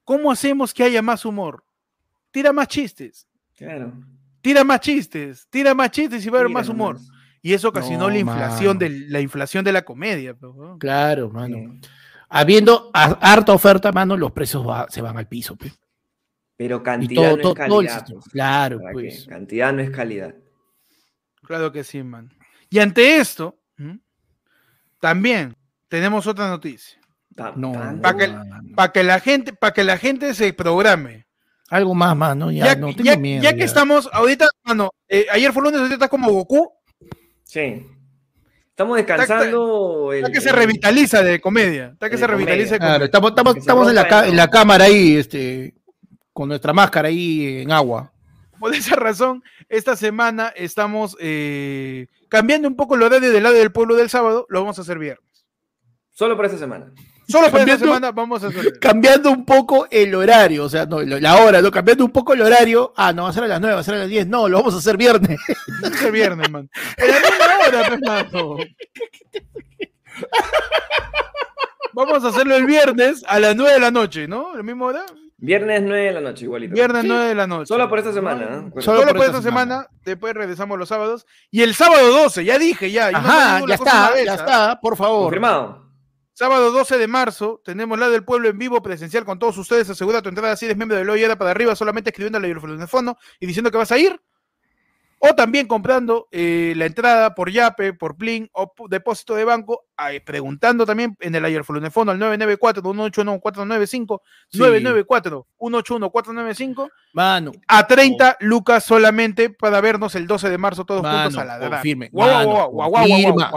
¿cómo hacemos que haya más humor? Tira más chistes, Claro. tira más chistes, tira más chistes y va a haber más humor. Y eso ocasionó No, la inflación, mano. de, la inflación de la comedia. pues, ¿no? claro, mano. Sí. Habiendo a- harta oferta, mano, los precios va- se van al piso. pe. Pero cantidad todo, no todo, es calidad. pues. Claro, pues. Cantidad no es calidad. Claro que sí, man. Y ante esto, ¿m? También tenemos otra noticia. No, que-. Para que la gente, para que la gente se programe. Algo más, mano. Ya, Ya, no tengo ya- miedo. ya que estamos, ahorita, mano, eh, ayer fue lunes, ahorita está como Goku, Sí. Estamos descansando. está que se el- revitaliza de comedia. Está que se revitaliza de Claro, comedia. estamos, estamos, se estamos en, la, en la cámara ahí, este, con nuestra máscara ahí en agua. Por esa razón, esta semana estamos eh, cambiando un poco el horario del lado del pueblo del sábado, lo vamos a hacer viernes. Solo por esta semana. Solo por esta semana vamos a hacer viernes. Cambiando un poco el horario, o sea, no, la hora, ¿no? Cambiando un poco el horario. Ah, no, va a ser a las 9, va a ser a las 10. No, lo vamos a hacer viernes. Este viernes, man. En la misma hora, pues. Vamos a hacerlo el viernes a las 9 de la noche, ¿no? ¿A la misma hora? Viernes 9 de la noche, igualito. Viernes 9 de la noche. Solo por esta semana. ¿no? ¿eh? Solo, por esta semana. después regresamos los sábados. Y el sábado 12, ya dije, ya. no Ajá, ya está, vez, ya ¿ah? está, por favor. Confirmado. Sábado 12 de marzo, tenemos la del pueblo en vivo presencial con todos ustedes. Asegura tu entrada si eres miembro de Loyera para arriba, solamente escribiendo la de fondo y diciendo que vas a ir. O también comprando eh, la entrada por Yape, por Plin o por depósito de banco, ahí, preguntando también en el ayer fondo al 994-181-495, Sí. 994-181-495, Mano, a 30 lucas solamente para vernos el 12 de marzo todos mano, juntos a la confirme. Guau, guau,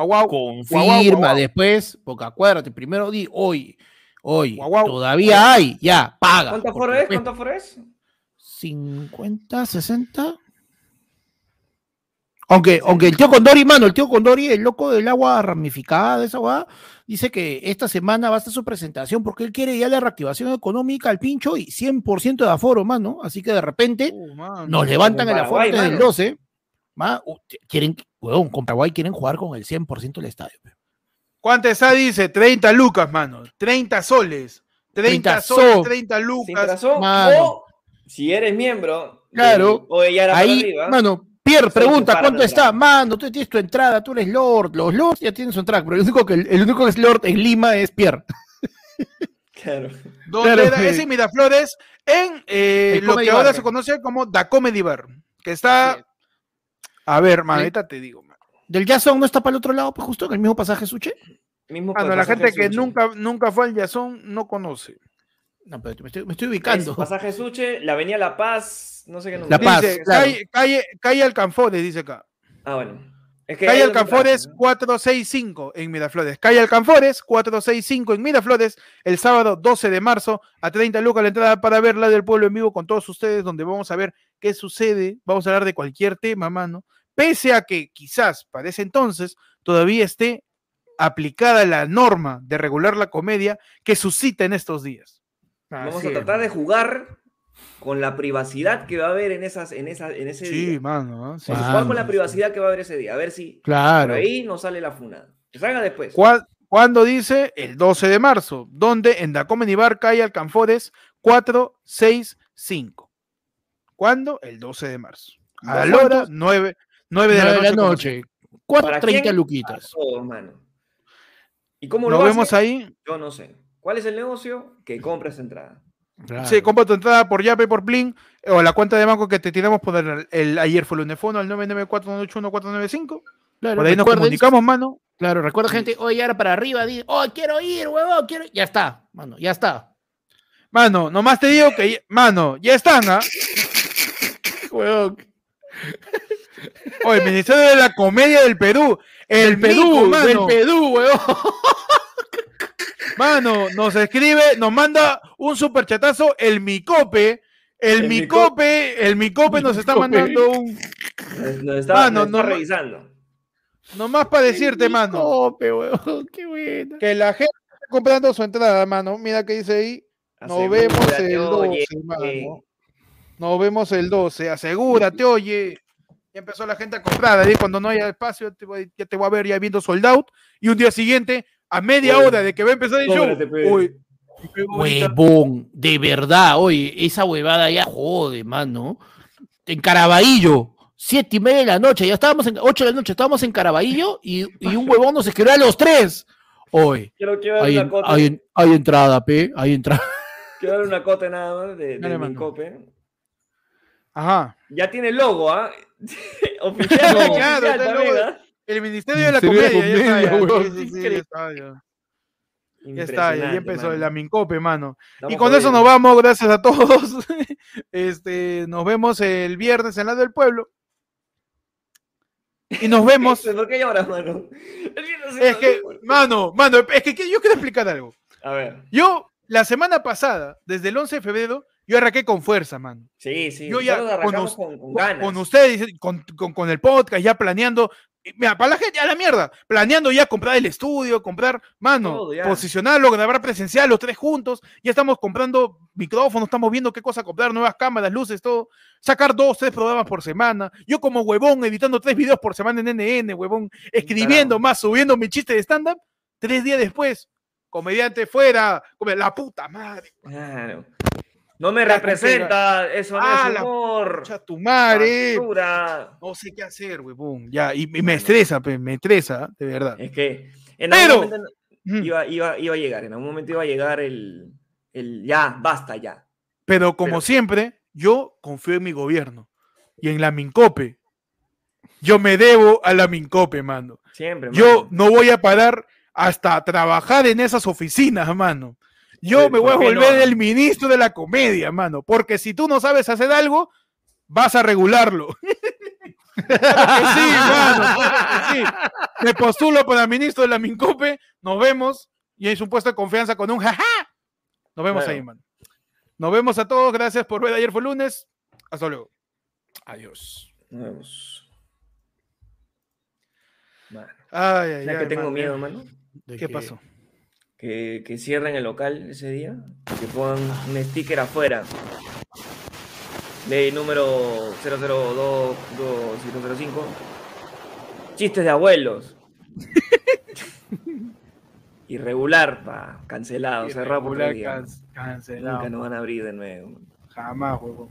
guau, confirma, después, porque acuérdate, primero di hoy, hoy, todavía hay, ya, paga. ¿Cuánto aforo es? ¿Cuánto aforo es? 50, 60. Aunque, aunque el tío Condori, mano, el tío Condori, el loco del agua ramificada, esa agua, dice que esta semana va a estar su presentación porque él quiere ya la reactivación económica al pincho y 100% de aforo, mano. Así que de repente Uh, mano. nos levantan el aforo desde el mano. 12. ma, uh, quieren, huevón, con Paraguay quieren jugar con el 100% del estadio. ¿Cuánto está? Dice 30 lucas, mano. 30 soles. 30, 30 soles, so. 30 Sin lucas. razón. mano. O si eres miembro. Claro. del- O de Ahí, arriba, mano, Pierre pregunta cuánto está, mano, tú tienes tu entrada, tú eres Lord, los Lords ya tienen su entrada, pero el único que, el único que es Lord en Lima es Pierre. Claro. Donde Claro, era pe. ese Miraflores en eh, lo que ahora Bar. se conoce como Da Comedy Bar. Que está. Es. A ver, Sí. ahorita te digo, man. ¿Del Jason no está para el otro lado, pues justo en el mismo pasaje Suche? Mismo Mano, la gente que nunca, nunca fue al Yazón no conoce. No, pero me estoy, me estoy Es ubicando. pasaje Suche, la Avenida La Paz, no sé qué La número. Paz, dice, claro. calle, calle, calle Alcanfores, dice acá. Ah, bueno. Es que Calle Alcanfores traje, ¿no? 465 en Miraflores. Calle Alcanfores 465 en Miraflores el sábado 12 de marzo a 30 lucas la entrada para ver la del pueblo en vivo con todos ustedes donde vamos a ver qué sucede. Vamos a hablar de cualquier tema, mano. Pese a que quizás para ese entonces todavía esté aplicada la norma de regular la comedia que suscita en estos días. Vamos Así a es, tratar de jugar con la privacidad que va a haber en, esas, en, esa, en ese Sí, día. mano. ¿ah? Sí. Vamos a Ah, jugar con la sí. privacidad que va a haber ese día. A ver si por Claro. ahí nos sale la funada. Que salga después. ¿Cuál- ¿Cuándo dice? El 12 de marzo, donde en Da Comedy Bar calle Alcanfores 465. ¿Cuándo? El 12 de marzo. A la hora 9, 9 de la Nueve noche. como- ¿Para 4.30 quién? luquitas. Todos, mano. ¿Y cómo Nos lo vemos hace? ahí. Yo no sé. ¿Cuál es el negocio? Que compres entrada. Claro. Sí, compra tu entrada por Yape, por Blink, o la cuenta de banco que te tiramos por el, el- ayer fue el Unefono al 994-981-495. Claro, Por ahí nos comunicamos, mano. Claro, recuerda gente, oye, ahora para arriba, di, oh, quiero ir, huevón, quiero ir. Ya está, mano, ya está. Mano, nomás te digo que, mano, ya están, ¿ah? Huevón. O el Ministerio de la Comedia del Perú. El Perú, Perú, mano. del Perú, huevón. Mano, nos escribe, nos manda un superchatazo, el Micope. El, El Micope, el Micope nos está Micope. mandando un. Nos, está, Mano, nos está no- revisando. Nomás para decirte, mano, Cope, huevón, (laughs) qué buena. que la gente está comprando su entrada, mano. Mira que dice ahí. Nos vemos el 12, oye, mano. Nos vemos el 12. Asegúrate, oye. Ya empezó la gente a comprar. Ahí cuando no haya espacio, ya te voy a ver ya viendo sold out. Y un día siguiente, a media Oye, hora de que va a empezar el show. Uy. Huevón, de verdad, oye, esa huevada ya jode, mano. En Caraballo, siete y media de la noche, ya estábamos en ocho de la noche, estábamos en Caraballo y, y un huevón nos escribió a los tres. Oye, Quiero, quiero dar hay, una cote. hay, hay entrada, pe, hay entrada. (laughs) Quiero dar una cote nada más de, de mi cope. Ajá. Ya tiene el logo, ¿ah? (laughs) (laughs) oficial, Claro, oficial está el también, logo. El Ministerio de la Ministerio de la Comedia, ya está, Comedia, ya, ya está, ya. Ya está, ya, ya Impresionante, empezó mano. la Mincope, mano. y con eso nos vamos, gracias a todos. (laughs) Este, nos vemos el viernes en la del pueblo. Y nos (laughs) vemos. ¿Por qué lloras, mano? El viernes Es que, mano, mano, es que que yo quiero explicar algo. A ver. Yo, la semana pasada, desde el 11 de febrero, yo arranqué con fuerza, mano. Sí, sí. Yo ya con con, con Con, ganas. con ustedes, con, con- con el podcast, ya planeando. Mira, para la gente, a la mierda. Planeando ya comprar el estudio, comprar, mano, posicionarlo, grabar presencial, los tres juntos. Ya estamos comprando micrófonos, estamos viendo qué cosa comprar, nuevas cámaras, luces, todo. Sacar dos, tres programas por semana. Yo como huevón, editando tres videos por semana en NN, huevón. Escribiendo más, subiendo mi chiste de stand-up. Tres días después, comediante fuera, la puta madre. Claro. No me La representa, eso no Ah, es la humor. Concha tu madre. basura. No sé qué hacer, huevón. Ya, y, y me estresa, me estresa, de verdad. Es que en Pero- algún momento iba, iba, iba a llegar, en algún momento iba a llegar el, el ya, basta ya. Pero como Pero- siempre, yo confío en mi gobierno y en la Mincope. Yo me debo a la Mincope, mano. Siempre. Yo mano. no voy a parar hasta trabajar en esas oficinas, mano. Yo me voy a volver el ministro de la comedia, mano. Porque si tú no sabes hacer algo, vas a regularlo. (laughs) Claro que sí, mano. claro que sí. Me postulo para ministro de la Mincope. Nos vemos. Y es un puesto de confianza con un jaja. Nos vemos Claro. ahí, mano. Nos vemos a todos. Gracias por ver. Ayer fue lunes. Hasta luego. Adiós. Nos vemos. Mano, Ay, ay, ¿Sabes ay, que tengo mano. miedo, mano? ¿De ¿Qué pasó? Que, que cierren el local ese día, que pongan un sticker afuera. Ley número 002-2005. Chistes de abuelos. (laughs) Irregular, pa, cancelado, cerrado por Irregular, tres días. can- cancelado. Nunca nos van a abrir de nuevo. Jamás, huevón.